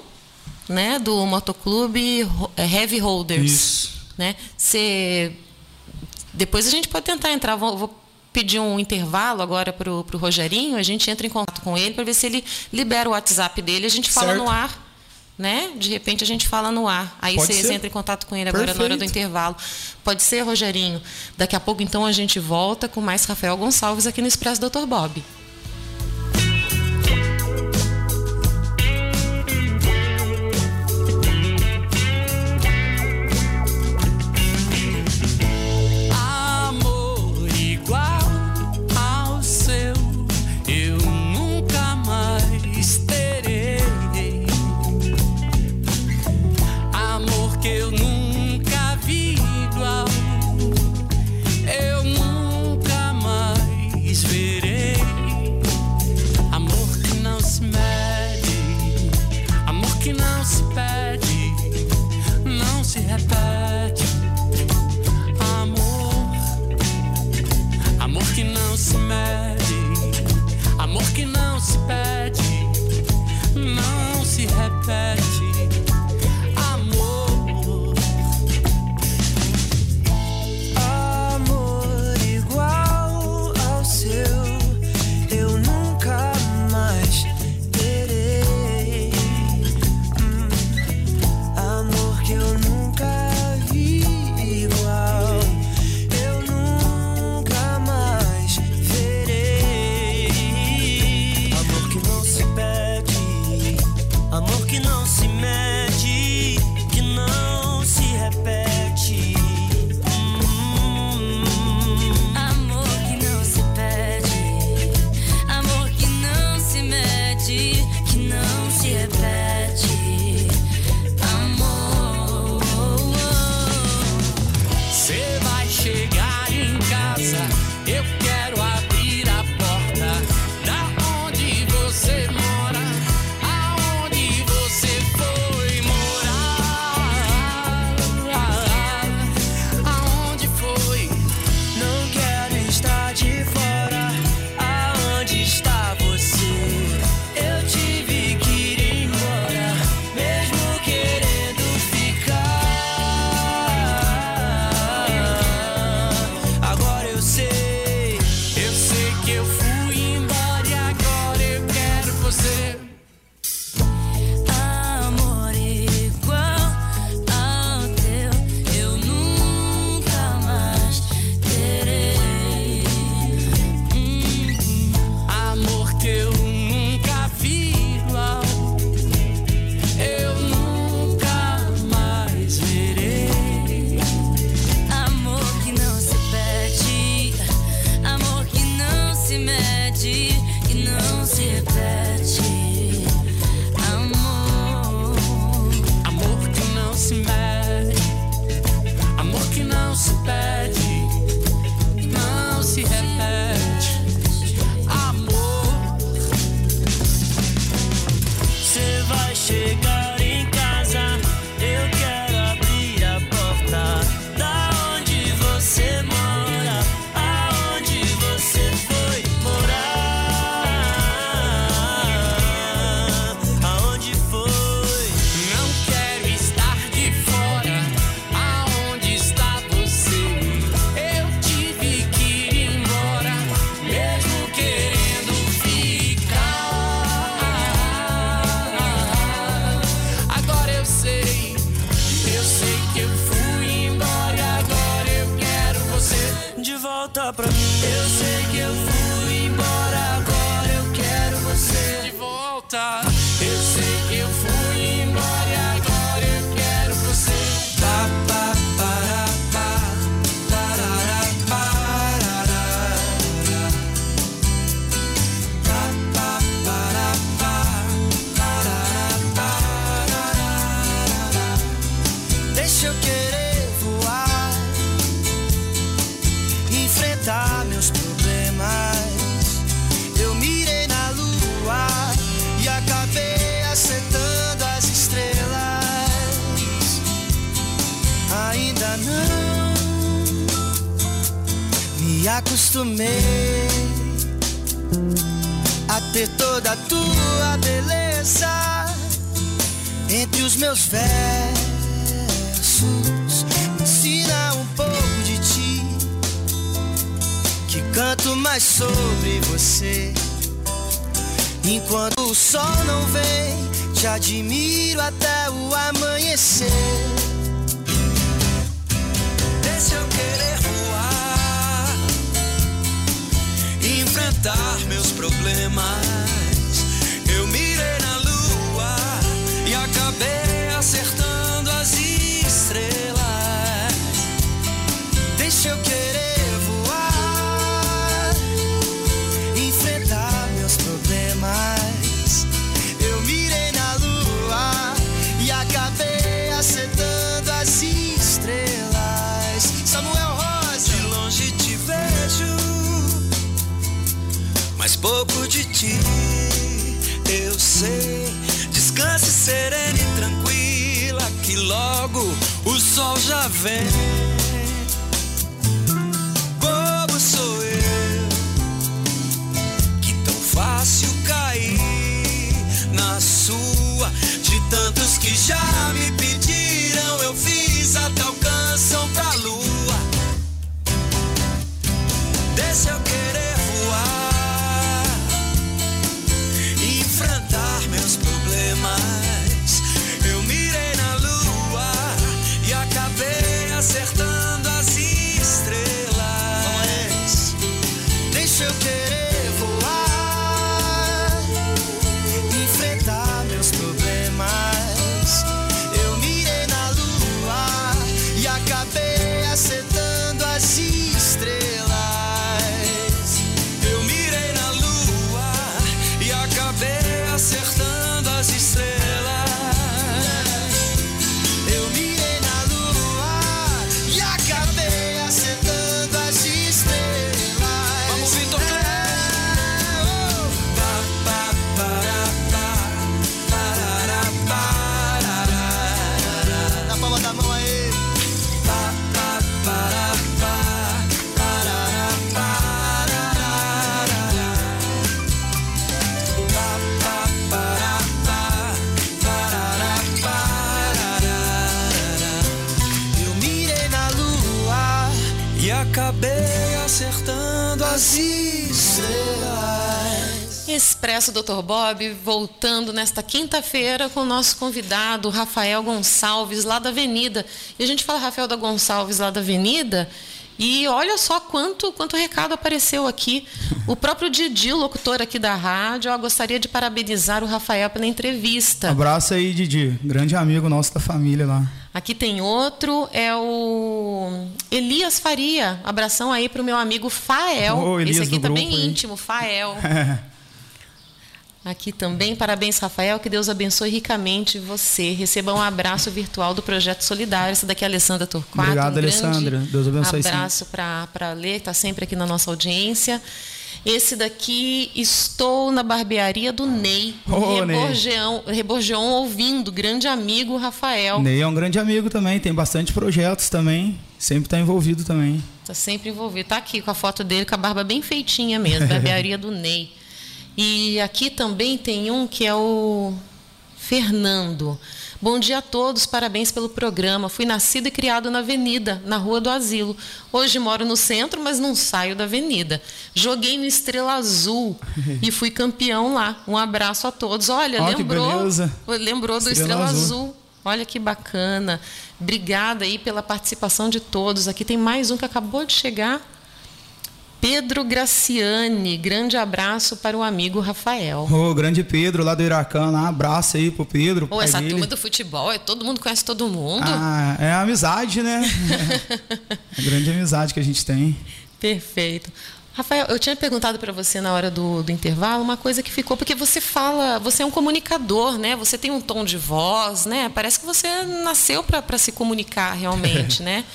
né, do Motoclube Heavy Holders. Isso. Né? Você depois a gente pode tentar entrar. Vou, vou pedir um intervalo agora para o Rogerinho. A gente entra em contato com ele para ver se ele libera o WhatsApp dele. A gente fala certo. no ar. Né? De repente a gente fala no ar. Aí Pode vocês ser. entram em contato com ele agora Perfeito. na hora do intervalo. Pode ser, Rogerinho. Daqui a pouco, então, a gente volta com mais Rafael Gonçalves aqui no Expresso Dr. Bob. Sol não vem, te admiro até o amanhecer. Ti eu sei. Descanse serena e tranquila, que logo o sol já vem. Expresso Dr. Bob, voltando nesta quinta-feira com o nosso convidado, Rafael Gonçalves, lá da Avenida. E a gente fala Rafael da Gonçalves, lá da Avenida, e olha só quanto, quanto recado apareceu aqui. O próprio Didi, locutor aqui da rádio, ó, gostaria de parabenizar o Rafael pela entrevista. Abraço aí, Didi. Grande amigo nosso da família lá. Aqui tem outro, é o Elias Faria. Abração aí para o meu amigo Fael. Elias Esse aqui tá bem grupo, íntimo, Fael. Aqui também, parabéns, Rafael, que Deus abençoe ricamente você. Receba um abraço virtual do Projeto Solidário. Essa daqui é a Alessandra Torquato. Obrigado, um Alessandra. Deus abençoe sim. abraço para a Lê, que está sempre aqui na nossa audiência. Esse daqui, estou na barbearia do Ney, Ô, Ney. Reborgeão, Reborgeão, ouvindo, grande amigo Rafael. Ney é um grande amigo também, tem bastante projetos também, sempre está envolvido também. Tá sempre envolvido. Tá aqui com a foto dele, com a barba bem feitinha mesmo, barbearia do Ney. E aqui também tem um que é o Fernando. Bom dia a todos, parabéns pelo programa. Fui nascido e criado na Avenida, na Rua do Asilo. Hoje moro no centro, mas não saio da Avenida. Joguei no Estrela Azul e fui campeão lá. Um abraço a todos. Olha, que lembrou, lembrou do Estrela Estrela Azul. Azul. Olha que bacana. Obrigada aí pela participação de todos. Aqui tem mais um que acabou de chegar. Pedro Graciani, grande abraço para o amigo Rafael. Ô, grande Pedro lá do Iracã, lá, abraço aí pro Pedro. Pai essa dele. turma do futebol, é todo mundo conhece todo mundo. Ah, é amizade, né? É grande amizade que a gente tem. Perfeito. Rafael, eu tinha perguntado para você na hora do, do intervalo uma coisa que ficou, porque você fala, você é um comunicador, né? Você tem um tom de voz, né? Parece que você nasceu para se comunicar realmente, né?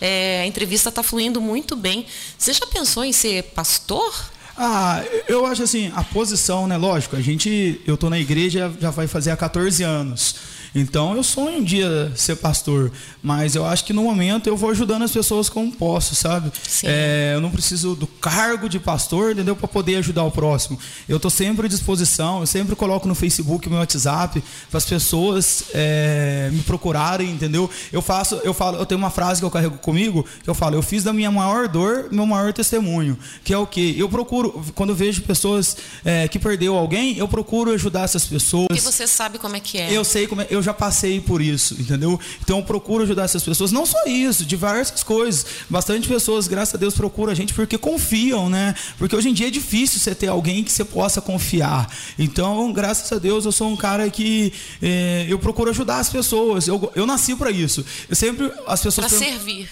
É, a entrevista está fluindo muito bem. Você já pensou em ser pastor? Ah, eu acho assim, a posição, né? Lógico, a gente. Eu tô na igreja já vai fazer há 14 anos. Então eu sonho um dia ser pastor. Mas eu acho que no momento eu vou ajudando as pessoas como posso, sabe? É, eu não preciso do cargo de pastor, entendeu? Para poder ajudar o próximo. Eu tô sempre à disposição, eu sempre coloco no Facebook meu WhatsApp para as pessoas é, me procurarem, entendeu? Eu faço, eu falo, eu tenho uma frase que eu carrego comigo, que eu falo, eu fiz da minha maior dor meu maior testemunho, que é o que eu procuro quando eu vejo pessoas é, que perdeu alguém, eu procuro ajudar essas pessoas. Porque você sabe como é que é. Eu sei como é, eu já passei por isso, entendeu? Então eu procuro ajudar essas pessoas, não só isso, diversas coisas. Bastante pessoas, graças a Deus, procuram a gente porque confiam, né? Porque hoje em dia é difícil você ter alguém que você possa confiar. Então, graças a Deus, eu sou um cara que eh, eu procuro ajudar as pessoas. Eu, eu nasci para isso. Eu sempre as pessoas Para servir.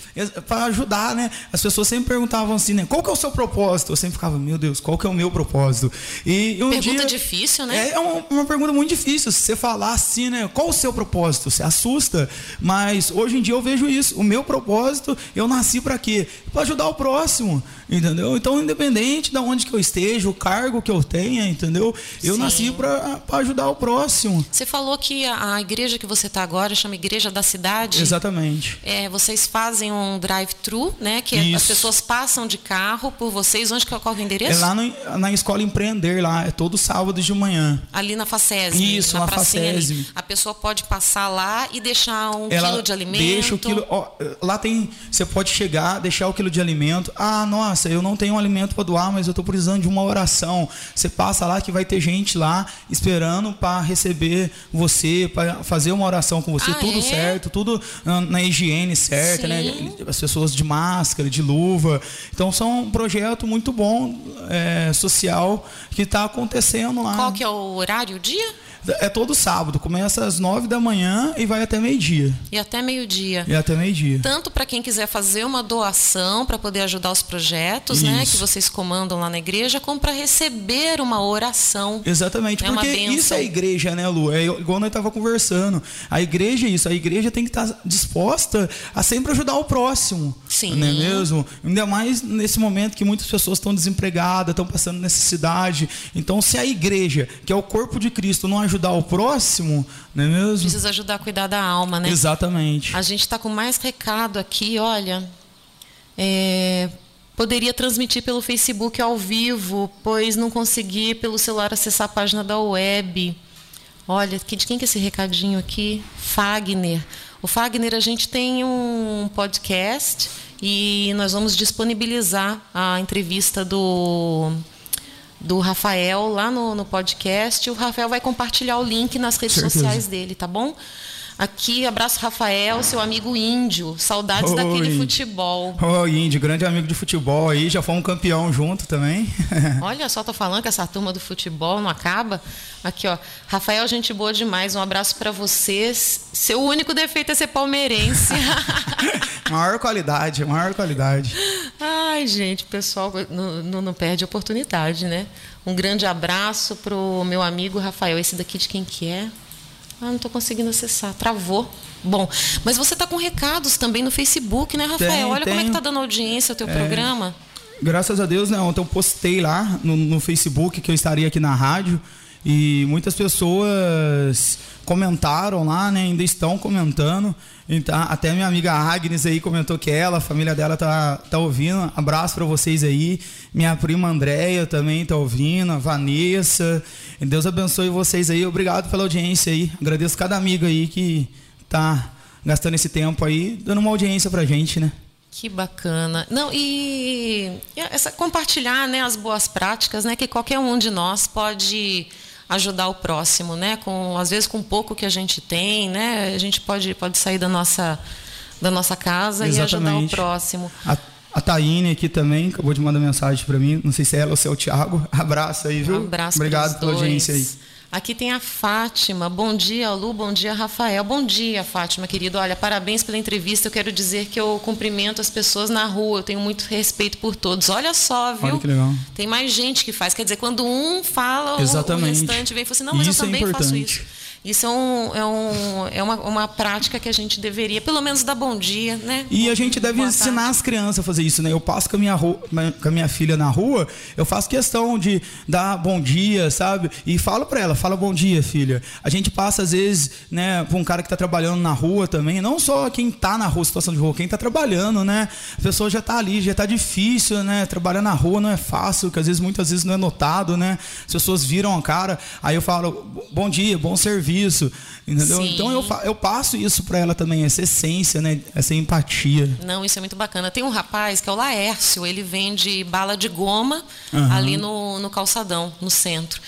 para ajudar, né? As pessoas sempre perguntavam assim, né? Qual que é o seu propósito? Eu sempre ficava, meu Deus, qual que é o meu propósito? E um Pergunta dia- difícil, né? É uma, uma pergunta muito difícil. Se você falar assim, né? Qual o seu propósito? Você assusta. Mas hoje em dia eu vejo isso. O meu propósito, eu nasci para quê? Para ajudar o próximo, entendeu? Então, independente de onde que eu esteja, o cargo que eu tenha, entendeu? Eu Sim. nasci para ajudar o próximo. Você falou que a, a igreja que você está agora chama Igreja da Cidade. Exatamente. É, vocês fazem um drive-thru, né? Que as Isso. pessoas passam de carro por vocês. Onde que é é o É endereço? lá no- na escola Empreender, lá, é todo sábado de manhã. Ali na Facesme. Isso, na na. A pessoa pode passar lá e deixar um Ela quilo de alimento. Deixa o quilo. ó, lá tem. Você pode chegar, deixar o quilo de alimento. Ah, nossa, eu não tenho um alimento para doar, mas eu estou precisando de uma oração. Você passa lá que vai ter gente lá esperando para receber você, para fazer uma oração com você. Ah, tudo é? certo, tudo na higiene certa, Sim. né? As pessoas de máscara, de luva. Então são um projeto muito bom, é, social, que está acontecendo lá. Qual que é o horário, o dia? É todo sábado, começa às nove da manhã e vai até meio-dia. E até meio-dia. E até meio-dia. Tanto para quem quiser fazer uma doação para poder ajudar os projetos, né, Isso. que vocês comandam lá na igreja, como para receber uma oração. Exatamente, É porque isso é a igreja, né, Lu? É igual nós estava conversando. A igreja é isso, a igreja tem que estar disposta a sempre ajudar o próximo. Sim. Não é mesmo? Ainda mais nesse momento que muitas pessoas estão desempregadas, estão passando necessidade. Então, se a igreja, que é o corpo de Cristo, não ajudar o próximo, não é mesmo? Precisa ajudar a cuidar da alma, né? Exatamente. A gente está com mais recado aqui, olha. É, poderia transmitir pelo Facebook ao vivo, pois não consegui pelo celular acessar a página da web. Olha, de quem que é esse recadinho aqui? Fagner. O Fagner, a gente tem um podcast e nós vamos disponibilizar a entrevista do do Rafael lá no, no podcast. O Rafael vai compartilhar o link nas redes Certeza. sociais dele, tá bom? Aqui, abraço Rafael, seu amigo índio. Saudades Oi. daquele futebol. Ô, Índio, grande amigo de futebol aí, já fomos campeão junto também. Olha só, tô falando que essa turma do futebol não acaba. Aqui, ó. Rafael, gente boa demais. Um abraço para vocês. Seu único defeito é ser palmeirense. maior qualidade, maior qualidade. Ai, gente, o pessoal não, não, perde oportunidade, né? Um grande abraço pro meu amigo Rafael. Esse daqui de quem que é? Ah, não estou conseguindo acessar. Travou. Bom, mas você está com recados também no Facebook, né, Rafael? Tenho, Olha como é que tá dando audiência o teu programa. Graças a Deus, né? Ontem eu postei lá no, no Facebook que eu estaria aqui na rádio e muitas pessoas comentaram lá, né? Ainda estão comentando. Então, até minha amiga Agnes aí comentou que ela, a família dela tá, tá ouvindo. Abraço para vocês aí. Minha prima Andréia também tá ouvindo, a Vanessa. Deus abençoe vocês aí. Obrigado pela audiência aí. Agradeço cada amigo aí que tá gastando esse tempo aí, dando uma audiência pra gente, né? Que bacana. Não, e essa, compartilhar né, as boas práticas, né? Que qualquer um de nós pode ajudar o próximo, né? Com, às vezes com pouco que a gente tem, né? A gente pode, pode sair da nossa, da nossa casa e ajudar o Exatamente. próximo. A, a Taine aqui também acabou de mandar mensagem pra mim. Não sei se é ela ou se é o Thiago. Abraço aí, viu? Um abraço Obrigado pela dois. audiência aí. Aqui tem a Fátima. Bom dia, Lu. Bom dia, Rafael. Bom dia, Fátima, querido. Olha, parabéns pela entrevista. Eu quero dizer que eu cumprimento as pessoas na rua. Eu tenho muito respeito por todos. Olha só, viu? Olha que legal. Tem mais gente que faz. Quer dizer, quando um fala, o- o Exatamente. restante vem e fala assim: não, mas Isso é eu também faço importante. isso. Isso é, um, é, um, é uma, uma prática que a gente deveria, pelo menos, dar bom dia, né? E a gente deve Boa ensinar tarde. as crianças a fazer isso, né? Eu passo com a minha, ru- com a minha filha na rua, eu faço questão de dar bom dia, sabe? E falo pra ela, fala bom dia, filha. A gente passa, às vezes, né, pra um cara que tá trabalhando na rua também, não só quem tá na rua, situação de rua, quem tá trabalhando, né? A pessoa já tá ali, já tá difícil, né? Trabalhar na rua não é fácil, que às vezes, muitas vezes não é notado, né? As pessoas viram a cara, aí eu falo, bom dia, bom serviço, entendeu? Sim. Então eu, eu passo isso pra ela também, essa essência, né? Essa empatia. Não, isso é muito bacana. Tem um rapaz que é o Laércio, ele vende bala de goma Aham. ali no, no calçadão, no centro.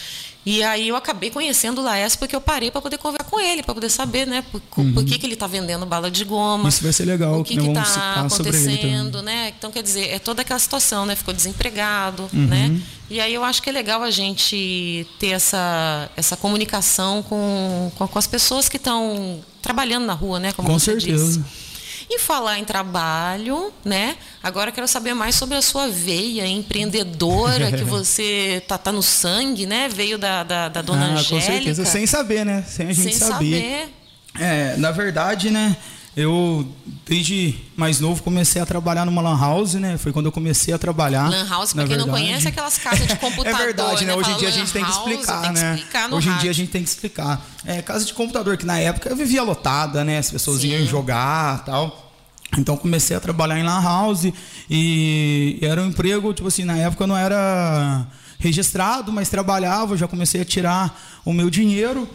E aí eu acabei conhecendo o Laércio porque eu parei para poder conversar com ele, para poder saber, né, por, por que, que ele está vendendo bala de goma. Uhum. Isso vai ser legal, O que né? Está acontecendo, né? Então, quer dizer, é toda aquela situação, né? Ficou desempregado, Uhum. né? E aí eu acho que é legal a gente ter essa, essa comunicação com, com, com as pessoas que estão trabalhando na rua, né? Como Com você certeza. disse. E falar em trabalho, né? Agora eu quero saber mais sobre a sua veia empreendedora que você tá, tá no sangue, né? Veio da, da, da dona ah, Angélica. com certeza, sem saber, né? Sem a gente Sem saber. saber. É, na verdade, né? Eu, desde mais novo, comecei a trabalhar numa lan house, né? Foi quando eu comecei a trabalhar. Lan house, pra quem não verdade. conhece, é aquelas casas de computador. É verdade, né? né? Hoje em dia a gente tem que explicar, tem que né? explicar Hoje em dia a gente tem que explicar. É, casa de computador, que na época eu vivia lotada, né? As pessoas Sim. iam jogar tal. Então comecei a trabalhar em lan house e era um emprego, tipo assim, na época eu não era registrado, mas trabalhava, já comecei a tirar o meu dinheiro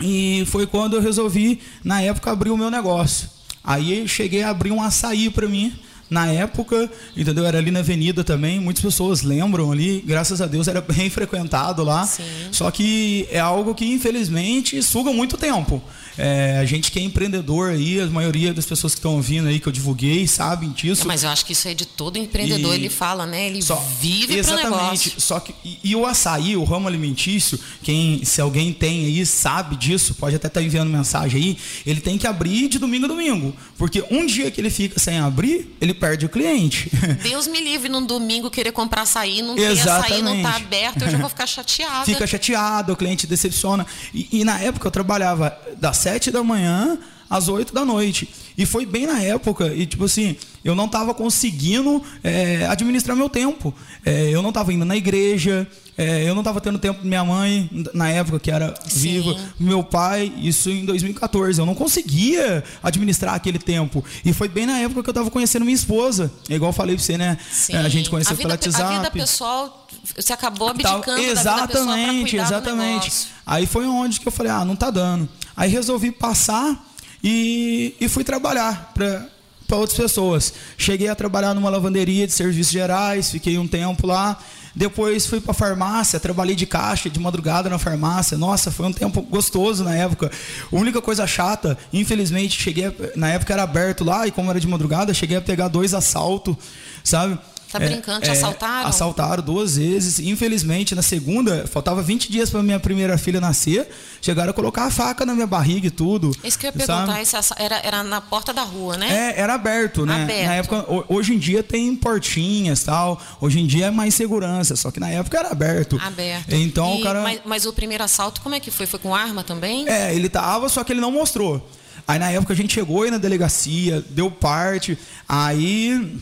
e foi quando eu resolvi, na época, abrir o meu negócio. Aí cheguei a abrir um açaí para mim. Na época, entendeu? Era ali na avenida também, muitas pessoas lembram ali, graças a Deus era bem frequentado lá. Sim. Só que é algo que infelizmente suga muito tempo. É, a gente que é empreendedor aí, a maioria das pessoas que estão ouvindo aí que eu divulguei sabem disso. Mas eu acho que isso é de todo empreendedor, E- ele fala, né? Ele Só- vive exatamente. negócio. Só que e, e o açaí, o ramo alimentício, quem se alguém tem aí sabe disso, pode até estar enviando mensagem aí, ele tem que abrir de domingo a domingo, porque um dia que ele fica sem abrir, ele perde o cliente. Deus me livre num domingo querer comprar açaí, não ter açaí, não tá aberto, eu já vou ficar chateada. Fica chateado, o cliente decepciona. E, e na época eu trabalhava das 7 da manhã às 8 da noite. E foi bem na época, e tipo assim, eu não estava conseguindo é, administrar meu tempo. É, eu não estava indo na igreja, é, eu não estava tendo tempo com minha mãe, na época que era Sim. viva, meu pai, isso em 2014. Eu não conseguia administrar aquele tempo. E foi bem na época que eu estava conhecendo minha esposa. É igual eu falei pra você, né? Sim. A gente conheceu a vida, pelo WhatsApp. A vida pessoal, você acabou Tal- abdicando da vida exatamente, exatamente. Aí foi onde que eu falei, ah, não tá dando. Aí resolvi passar e, e fui trabalhar para outras pessoas. Cheguei a trabalhar numa lavanderia de serviços gerais, fiquei um tempo lá. Depois fui para farmácia, trabalhei de caixa de madrugada na farmácia. Nossa, foi um tempo gostoso na época. A única coisa chata, infelizmente, cheguei a- na época era aberto lá e como era de madrugada, cheguei a pegar dois assaltos, sabe? Tá brincando, te é, assaltaram? Assaltaram duas vezes. Infelizmente, na segunda, faltava 20 dias para minha primeira filha nascer. Chegaram a colocar a faca na minha barriga e tudo. Isso que eu ia perguntar, esse assa- era, era na porta da rua, né? É, era aberto, né? Aberto. Na época, ho- hoje em dia tem portinhas tal. Hoje em dia é mais segurança, só que na época era aberto. Aberto. Então E- o cara. mas, mas o primeiro assalto, como é que foi? Foi com arma também? É, ele tava, só que ele não mostrou. Aí na época a gente chegou aí na delegacia, deu parte, aí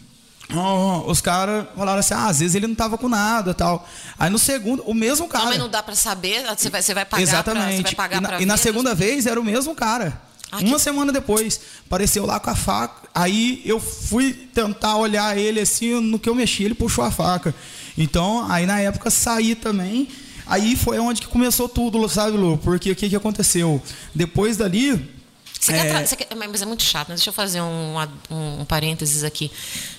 os caras falaram assim, ah, às vezes ele não tava com nada tal. Aí no segundo, o mesmo cara. Não, mas não dá pra saber. Você vai, você vai pagar Exatamente. Pra, vai pagar e na, e na segunda vez era o mesmo cara. Ah, Uma semana depois, apareceu lá com a faca. Aí eu fui tentar olhar ele assim, no que eu mexi, ele puxou a faca. Então, aí na época saí também. Aí foi onde que começou tudo, sabe, Lu? Porque o que, que aconteceu? Depois dali. Você é, quer você quer- mas é muito chato, né? Deixa eu fazer um, ad- um parênteses aqui.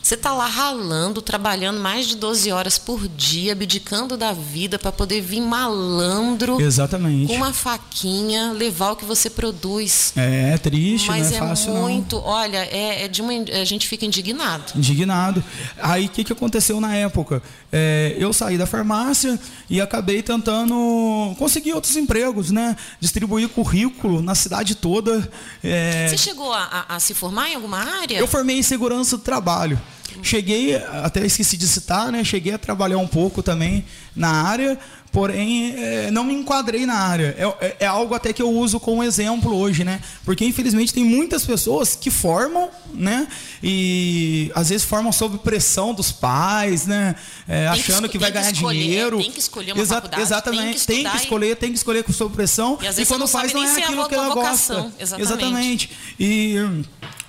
Você tá lá ralando, trabalhando mais de 12 horas por dia, abdicando da vida para poder vir malandro Exatamente. com uma faquinha levar o que você produz. É, triste, Mas não é é fácil não. muito, olha, é, é de uma, a gente fica indignado. indignado. Aí o que, que aconteceu na época? É, eu saí da farmácia e acabei tentando conseguir outros empregos, né? Distribuir currículo na cidade toda. É, Você chegou a, a- a se formar em alguma área? eu formei em segurança do trabalho. Cheguei, até esqueci de citar, né? Cheguei a trabalhar um pouco também na área, porém é, não me enquadrei na área. É, é- é algo até que eu uso como exemplo hoje, né? Porque infelizmente tem muitas pessoas que formam, né? E às vezes formam sob pressão dos pais, né? É, que achando esco- que vai tem que ganhar escolher, dinheiro. tem que escolher uma Exa- faculdade, Exatamente. tem que Tem que estudar e- escolher, tem que escolher com sob pressão. E às vezes quando você não faz não é é aquilo que ela gosta. Exatamente. Exatamente. E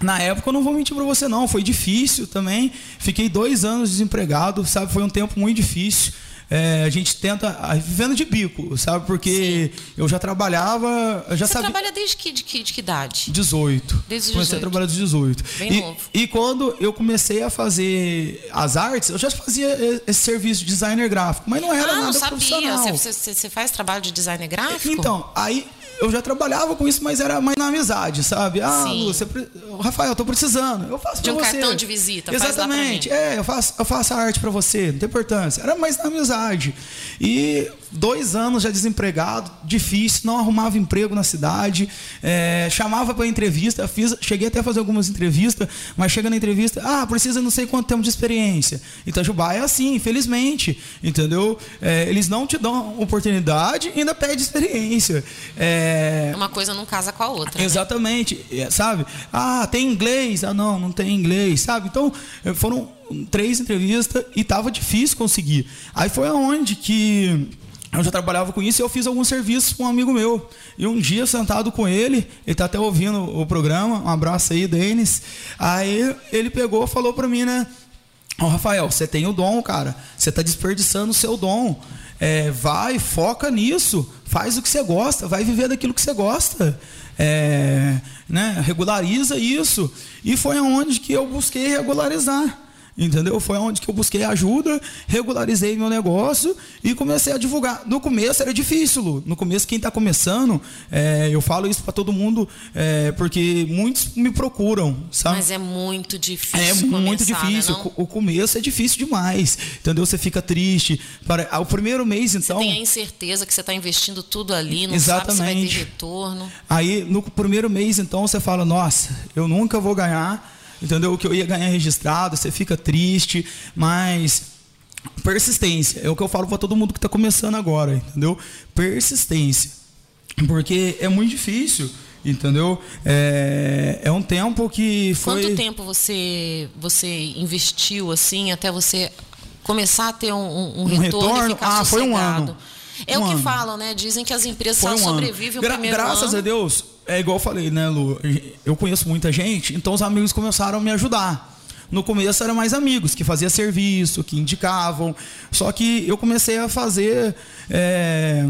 na época eu não vou mentir pra você não, foi difícil também. Fiquei dois anos desempregado, sabe? Foi um tempo muito difícil. É, a gente tenta vivendo de bico, sabe? Porque eu já trabalhava, eu já Você sabia trabalha desde que, de que, de que idade? 18. Desde os comecei 18. a trabalhar dos 18. Bem e, novo. e quando eu comecei a fazer as artes, eu já fazia esse serviço de designer gráfico, mas não era ah, nada não sabia. profissional. Você, você- você faz trabalho de designer gráfico? Então, aí eu já trabalhava com isso, mas era mais na amizade, sabe? Ah, Sim. Você, Rafael, eu tô precisando. Eu faço De um você. cartão de visita, Exatamente. É, eu faço, eu faço a arte pra você, não tem importância. Era mais na amizade. E dois anos já desempregado, difícil, não arrumava emprego na cidade, é, chamava pra entrevista, fiz, cheguei até a fazer algumas entrevistas, mas chega na entrevista, ah, precisa não sei quanto tempo de experiência. Itajubá é assim, infelizmente, entendeu? É, eles não te dão oportunidade e ainda pede experiência. É, Uma coisa não casa com a outra. né? Exatamente, é, sabe? Ah, tem inglês? Ah, não, não tem inglês, sabe? Então, eh, foram três entrevistas e tava difícil conseguir. Aí foi aonde que eu já trabalhava com isso e eu fiz alguns serviços com um amigo meu. E um dia, sentado com ele, ele tá até ouvindo o programa, um abraço aí, Denis. Aí ele pegou e falou pra mim, né? Ó, Rafael, você tem o dom, cara. Você está desperdiçando o seu dom. É, vai, foca nisso. Faz o que você gosta. Vai viver daquilo que você gosta. É, né, regulariza isso. E foi aonde que eu busquei regularizar. Entendeu? Foi onde que eu busquei ajuda, regularizei meu negócio e comecei a divulgar. No começo era difícil, Lu. No começo, quem está começando, é, eu falo isso para todo mundo, é, porque muitos me procuram, sabe? Mas é muito difícil. É começar, muito né, difícil. não? o começo é difícil demais. Entendeu? Você fica triste. Para, o primeiro mês, Você então. tem a incerteza que você está investindo tudo ali, não sabe se vai ter Exatamente. retorno. Aí, no primeiro mês, então, você fala, nossa, eu nunca vou ganhar, entendeu? O que eu ia ganhar registrado, você fica triste, mas persistência. É o que eu falo para todo mundo que está começando agora, entendeu? Persistência. Porque é muito difícil, entendeu? É, é um tempo que foi... Quanto tempo você, você investiu assim até você começar a ter um, um- um retorno, retorno? e ficar Ah, foi um sossegado? ano. É Um o que ano. falam, né? Dizem que as empresas um sobrevivem o Gra- primeiro graças ano. a Deus, é igual eu falei, né, Lu? Eu conheço muita gente, então os amigos começaram a me ajudar. No começo eram mais amigos que faziam serviço, que indicavam. Só que eu comecei a fazer é,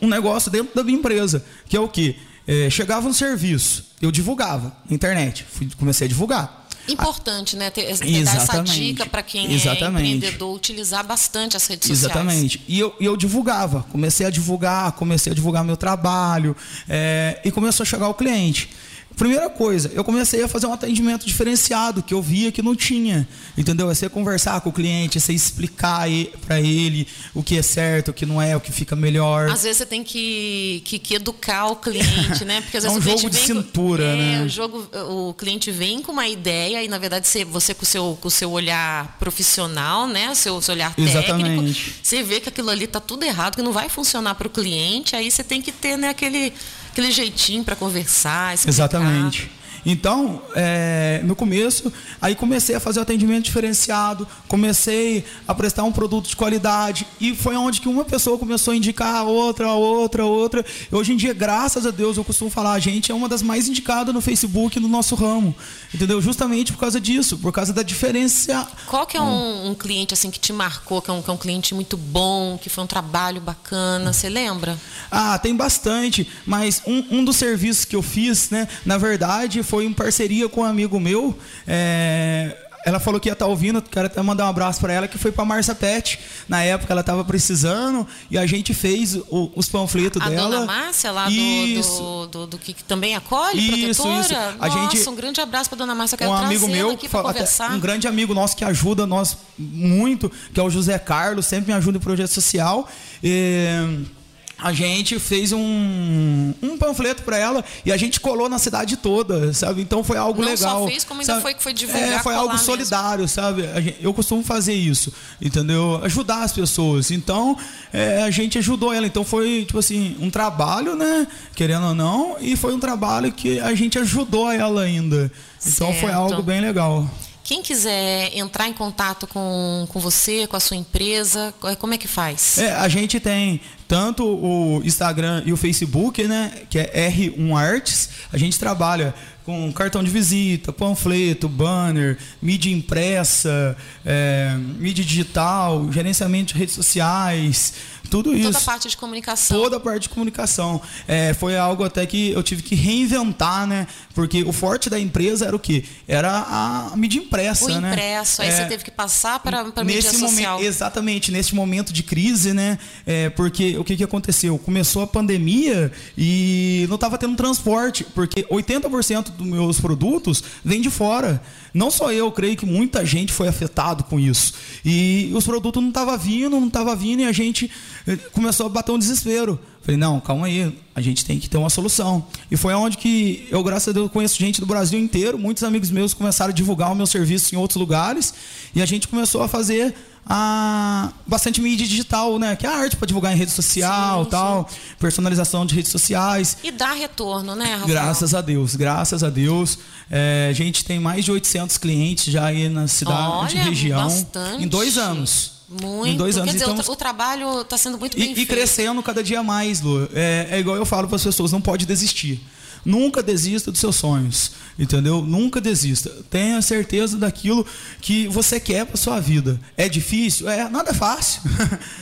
um- negócio dentro da minha empresa, que é o quê? É, chegava um serviço, eu divulgava na internet. Fui- comecei a divulgar. Importante, né? Ter, ter dar essa dica para quem Exatamente. é empreendedor utilizar bastante as redes sociais. Exatamente. E eu, eu divulgava, comecei a divulgar, comecei a divulgar meu trabalho, é, e começou a chegar o cliente. Primeira coisa, eu comecei a fazer um atendimento diferenciado, que eu via que não tinha. Entendeu? É você conversar com o cliente, é você explicar para ele o que é certo, o que não é, o que fica melhor. Às vezes você tem que, que, que educar o cliente, né? Porque às É vezes um o cliente jogo de cintura, com, é, né? o jogo, o cliente vem com uma ideia e na verdade você, você com o seu com o seu olhar profissional, né? O seu, seu olhar técnico, Exatamente. você vê que aquilo ali tá tudo errado, que não vai funcionar para o cliente, aí você tem que ter né, aquele aquele jeitinho para conversar, explicar. Exatamente. Então, é, no começo, aí comecei a fazer o atendimento diferenciado, comecei a prestar um produto de qualidade e foi onde que uma pessoa começou a indicar a outra, a outra, a outra. Hoje em dia, graças a Deus, eu costumo falar, a gente é uma das mais indicadas no Facebook no nosso ramo, entendeu? Justamente por causa disso, por causa da diferença. Qual que é um, um cliente assim que te marcou, que é, um, que é um cliente muito bom, que foi um trabalho bacana, você lembra? Ah, tem bastante, mas um, um dos serviços que eu fiz, né, na verdade, foi em parceria com um amigo meu. é, Ela falou que ia estar ouvindo, quero até mandar um abraço para ela, que foi para Marcia Pet. Na época ela estava precisando e a gente fez o- os panfletos A dela. dona Márcia lá do, Isso. do, do, do que também acolhe, Isso, protetora? isso. A Nossa, gente- um grande abraço para dona Márcia, eu quero um amigo meu, aqui para conversar. um grande amigo nosso que ajuda nós muito, que é o José Carlos, sempre me ajuda em projeto social. E a gente fez um, um panfleto para ela e a gente colou na cidade toda, sabe? Então foi algo Não só legal. fez, como ainda sabe? foi que foi divulgar, É, foi algo mesmo. solidário, sabe? A gente- eu costumo fazer isso, entendeu? Ajudar as pessoas. Então é, a gente ajudou ela. Então foi tipo assim um trabalho, né? Querendo ou não, e foi um trabalho que a gente ajudou ela ainda. Então foi Certo. algo bem legal. Quem quiser entrar em contato com, com você, com a sua empresa, como é que faz? É, a gente tem tanto o Instagram e o Facebook, né? Que é R1 Arts. A gente trabalha com cartão de visita, panfleto, banner, mídia impressa, é, mídia digital, gerenciamento de redes sociais, tudo isso. Toda a parte de comunicação. Toda a parte de comunicação. É, foi algo até que eu tive que reinventar, né? Porque o forte da empresa era o quê? Era a mídia impressa, O né? impresso, aí É, você teve que passar para a mídia social. momento, exatamente, nesse momento de crise, né? É, porque o que, que aconteceu? Começou a pandemia e não estava tendo transporte, porque 80% dos meus produtos vêm de fora. Não só eu, creio que muita gente foi afetado com isso. E os produtos não estavam vindo, não estavam vindo, e a gente eh, começou a bater um desespero. Falei, não, calma aí, a gente tem que ter uma solução. E foi onde que eu, graças a Deus, conheço gente do Brasil inteiro, muitos amigos meus começaram a divulgar o meu serviço em outros lugares, e a gente começou a fazer a bastante mídia digital, né? Que é a arte para divulgar em rede social, Sim, tal, personalização de redes sociais. E dá retorno, né, Rafael? Graças a Deus, graças a Deus. É, a gente tem mais de 800 clientes já aí na cidade, Olha, região. bastante. Em dois anos. Muito. Em dois anos Quer dizer, o estamos tra- o, trabalho está sendo muito bem e, e feito. crescendo cada dia mais, Lu. É, é igual eu falo para as pessoas, não pode desistir. Nunca desista dos seus sonhos, entendeu? Nunca desista. Tenha certeza daquilo que você quer para sua vida. É difícil? É, nada é fácil.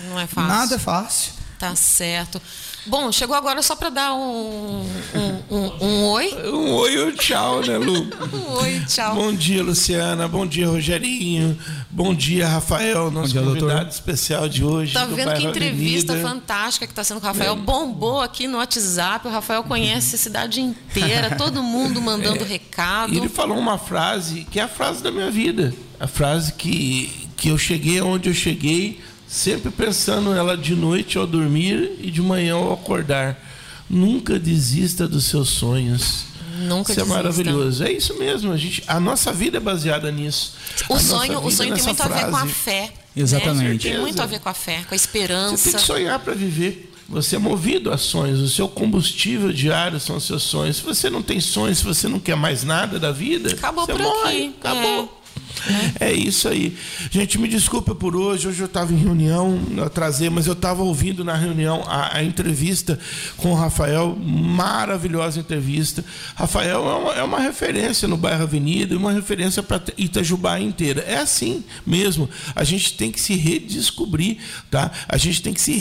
Não é fácil. Nada é fácil. Tá certo. Bom, chegou agora só para dar um, um, um, um oi. Um oi, um tchau, né, Lu? Um oi, tchau. Bom dia, Luciana. Bom dia, Rogerinho. Bom dia, Rafael, nosso dia, doutor. convidado especial de hoje. Tá do vendo que entrevista Avenida. fantástica que está sendo com o Rafael. Bombou aqui no WhatsApp. O Rafael conhece a cidade inteira, todo mundo mandando recado. E ele falou uma frase que é a frase da minha vida. A frase que, que eu cheguei onde eu cheguei, sempre pensando ela de noite ao dormir e de manhã ao acordar. Nunca desista dos seus sonhos. Nunca Isso é desista. maravilhoso. É isso mesmo. A, gente, a nossa vida é baseada nisso. O A sonho, o sonho tem muito a ver com a frase. fé. Exatamente. Né? Tem muito a ver com a fé, com a Você tem esperança. que sonhar para viver. Você é movido a sonhos. O seu combustível diário são os seus sonhos. Se você não tem sonhos, se você não quer mais nada da vida, Acabou você por morre. aqui. Acabou. É isso aí. Gente, me desculpa por hoje. Hoje eu estava em reunião, eu atrasei, mas eu estava ouvindo na reunião a, a entrevista com o Rafael. Maravilhosa entrevista. Rafael é uma, é uma referência no bairro Avenida e uma referência para Itajubá inteira. É assim mesmo. A gente tem que se redescobrir, tá? A gente tem que se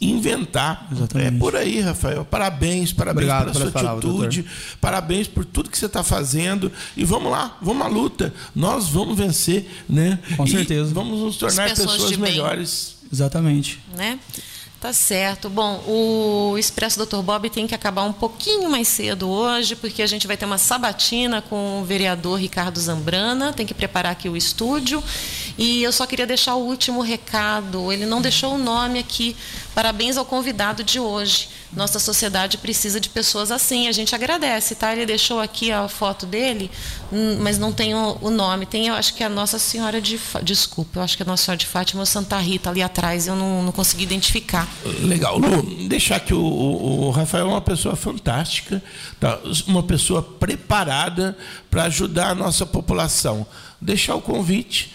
reinventar. Exatamente. É por aí, Rafael. Parabéns, parabéns Obrigado pela sua atitude. Parabéns por tudo que você está fazendo. E vamos lá, vamos à luta. Nós vamos vencer, né? Com E certeza. Vamos nos tornar As pessoas pessoas melhores. Exatamente. né? Tá certo. Bom, o Expresso Dr. Bob tem que acabar um pouquinho mais cedo hoje, porque a gente vai ter uma sabatina com o vereador Ricardo Zambrana. Tem que preparar aqui o estúdio. E eu só queria deixar o último recado. Ele não deixou o nome aqui. Parabéns ao convidado de hoje. Nossa sociedade precisa de pessoas assim. A gente agradece, tá? Ele deixou aqui a foto dele, hum, mas não tem o, nome. Tem, eu acho que é a Nossa Senhora de Desculpa, eu acho que é a Nossa Senhora de Fátima ou Santa Rita ali atrás. Eu não, não consegui identificar. Legal. Lu, deixar que o, o, o Rafael é uma pessoa fantástica, tá? uma pessoa preparada para ajudar a nossa população. Deixar o convite.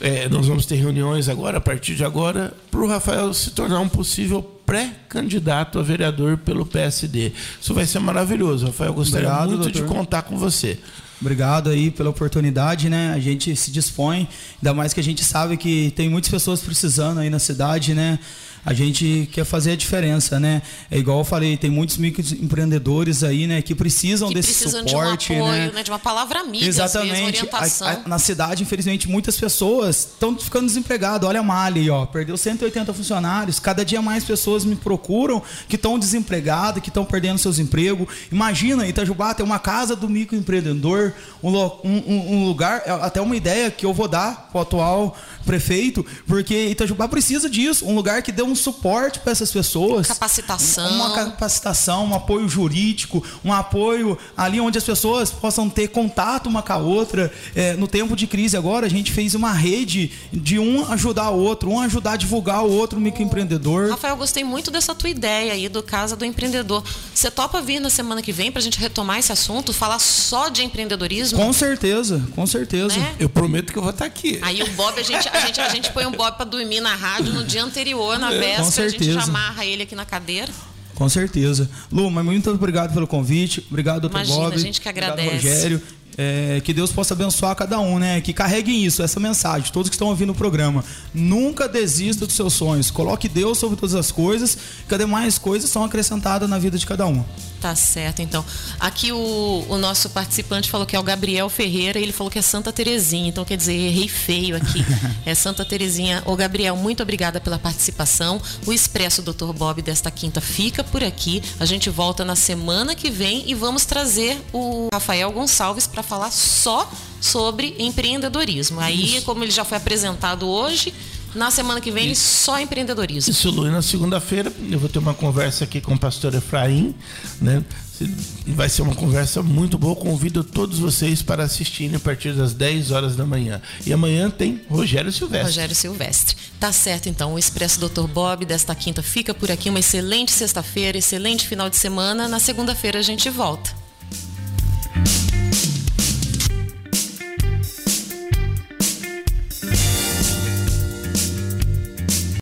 É, nós vamos ter reuniões agora, a partir de agora, para o Rafael se tornar um possível pré-candidato a vereador pelo PSD. Isso vai ser maravilhoso, Rafael. Gostaria Obrigado, muito de doutor. contar com você. Obrigado aí pela oportunidade, né? A gente se dispõe, ainda mais que a gente sabe que tem muitas pessoas precisando aí na cidade, né? A gente quer fazer a diferença, né? É igual eu falei, tem muitos microempreendedores aí, né, que precisam Que desse precisam suporte, de um apoio, né? né? De uma palavra amiga, Exatamente. orientação. A- a- na cidade, infelizmente, muitas pessoas estão ficando desempregadas. Olha a Mali, aí, ó, perdeu 180 funcionários. Cada dia mais pessoas me procuram que estão desempregadas, que estão perdendo seus empregos. Imagina, Itajubá tem uma casa do microempreendedor, um, um- um- um lugar, é até uma ideia que eu vou dar para o atual prefeito, porque Itajubá precisa disso, um lugar que dê um suporte para essas pessoas. Capacitação. Uma capacitação, um apoio jurídico, um apoio ali onde as pessoas possam ter contato uma com a outra. É, no tempo de crise agora, a gente fez uma rede de um ajudar o outro, um ajudar a divulgar o outro microempreendedor. Rafael, gostei muito dessa tua ideia aí do Casa do Empreendedor. Você topa vir na semana que vem para a gente retomar esse assunto, falar só de empreendedorismo? Com certeza, com certeza. Né? Eu prometo que eu vou estar aqui. Aí o Bob, a gente, a, gente, a gente põe o Bob para dormir na rádio no dia anterior, na véspera, a gente certeza. já amarra ele aqui na cadeira. Com certeza. Lu, mas muito obrigado pelo convite. Obrigado, doutor Imagina, Bob. a gente que Obrigado, agradece. Rogério. É, que Deus possa abençoar cada um, né? Que carreguem isso, essa mensagem, todos que estão ouvindo o programa. Nunca desista dos seus sonhos. Coloque Deus sobre todas as coisas, que as demais coisas são acrescentadas na vida de cada um. Tá certo, então. Aqui o, o nosso participante falou que é o Gabriel Ferreira, ele falou que é Santa Terezinha, então quer dizer, errei feio aqui. É Santa Terezinha. Ô Gabriel, muito obrigada pela participação. O Expresso Dr. Bob desta quinta fica por aqui. A gente volta na semana que vem e vamos trazer o Rafael Gonçalves para falar só sobre empreendedorismo. Aí, como ele já foi apresentado hoje, na semana que vem ele só empreendedorismo. Isso, Lu, e na segunda-feira eu vou ter uma conversa aqui com o pastor Efraim, né? Vai ser uma conversa muito boa. Convido todos vocês para assistirem a partir das 10 horas da manhã. E amanhã tem Rogério Silvestre. Rogério Silvestre. Tá certo, então. O Expresso Dr. Bob desta quinta fica por aqui. Uma excelente sexta-feira, excelente final de semana. Na segunda-feira a gente volta.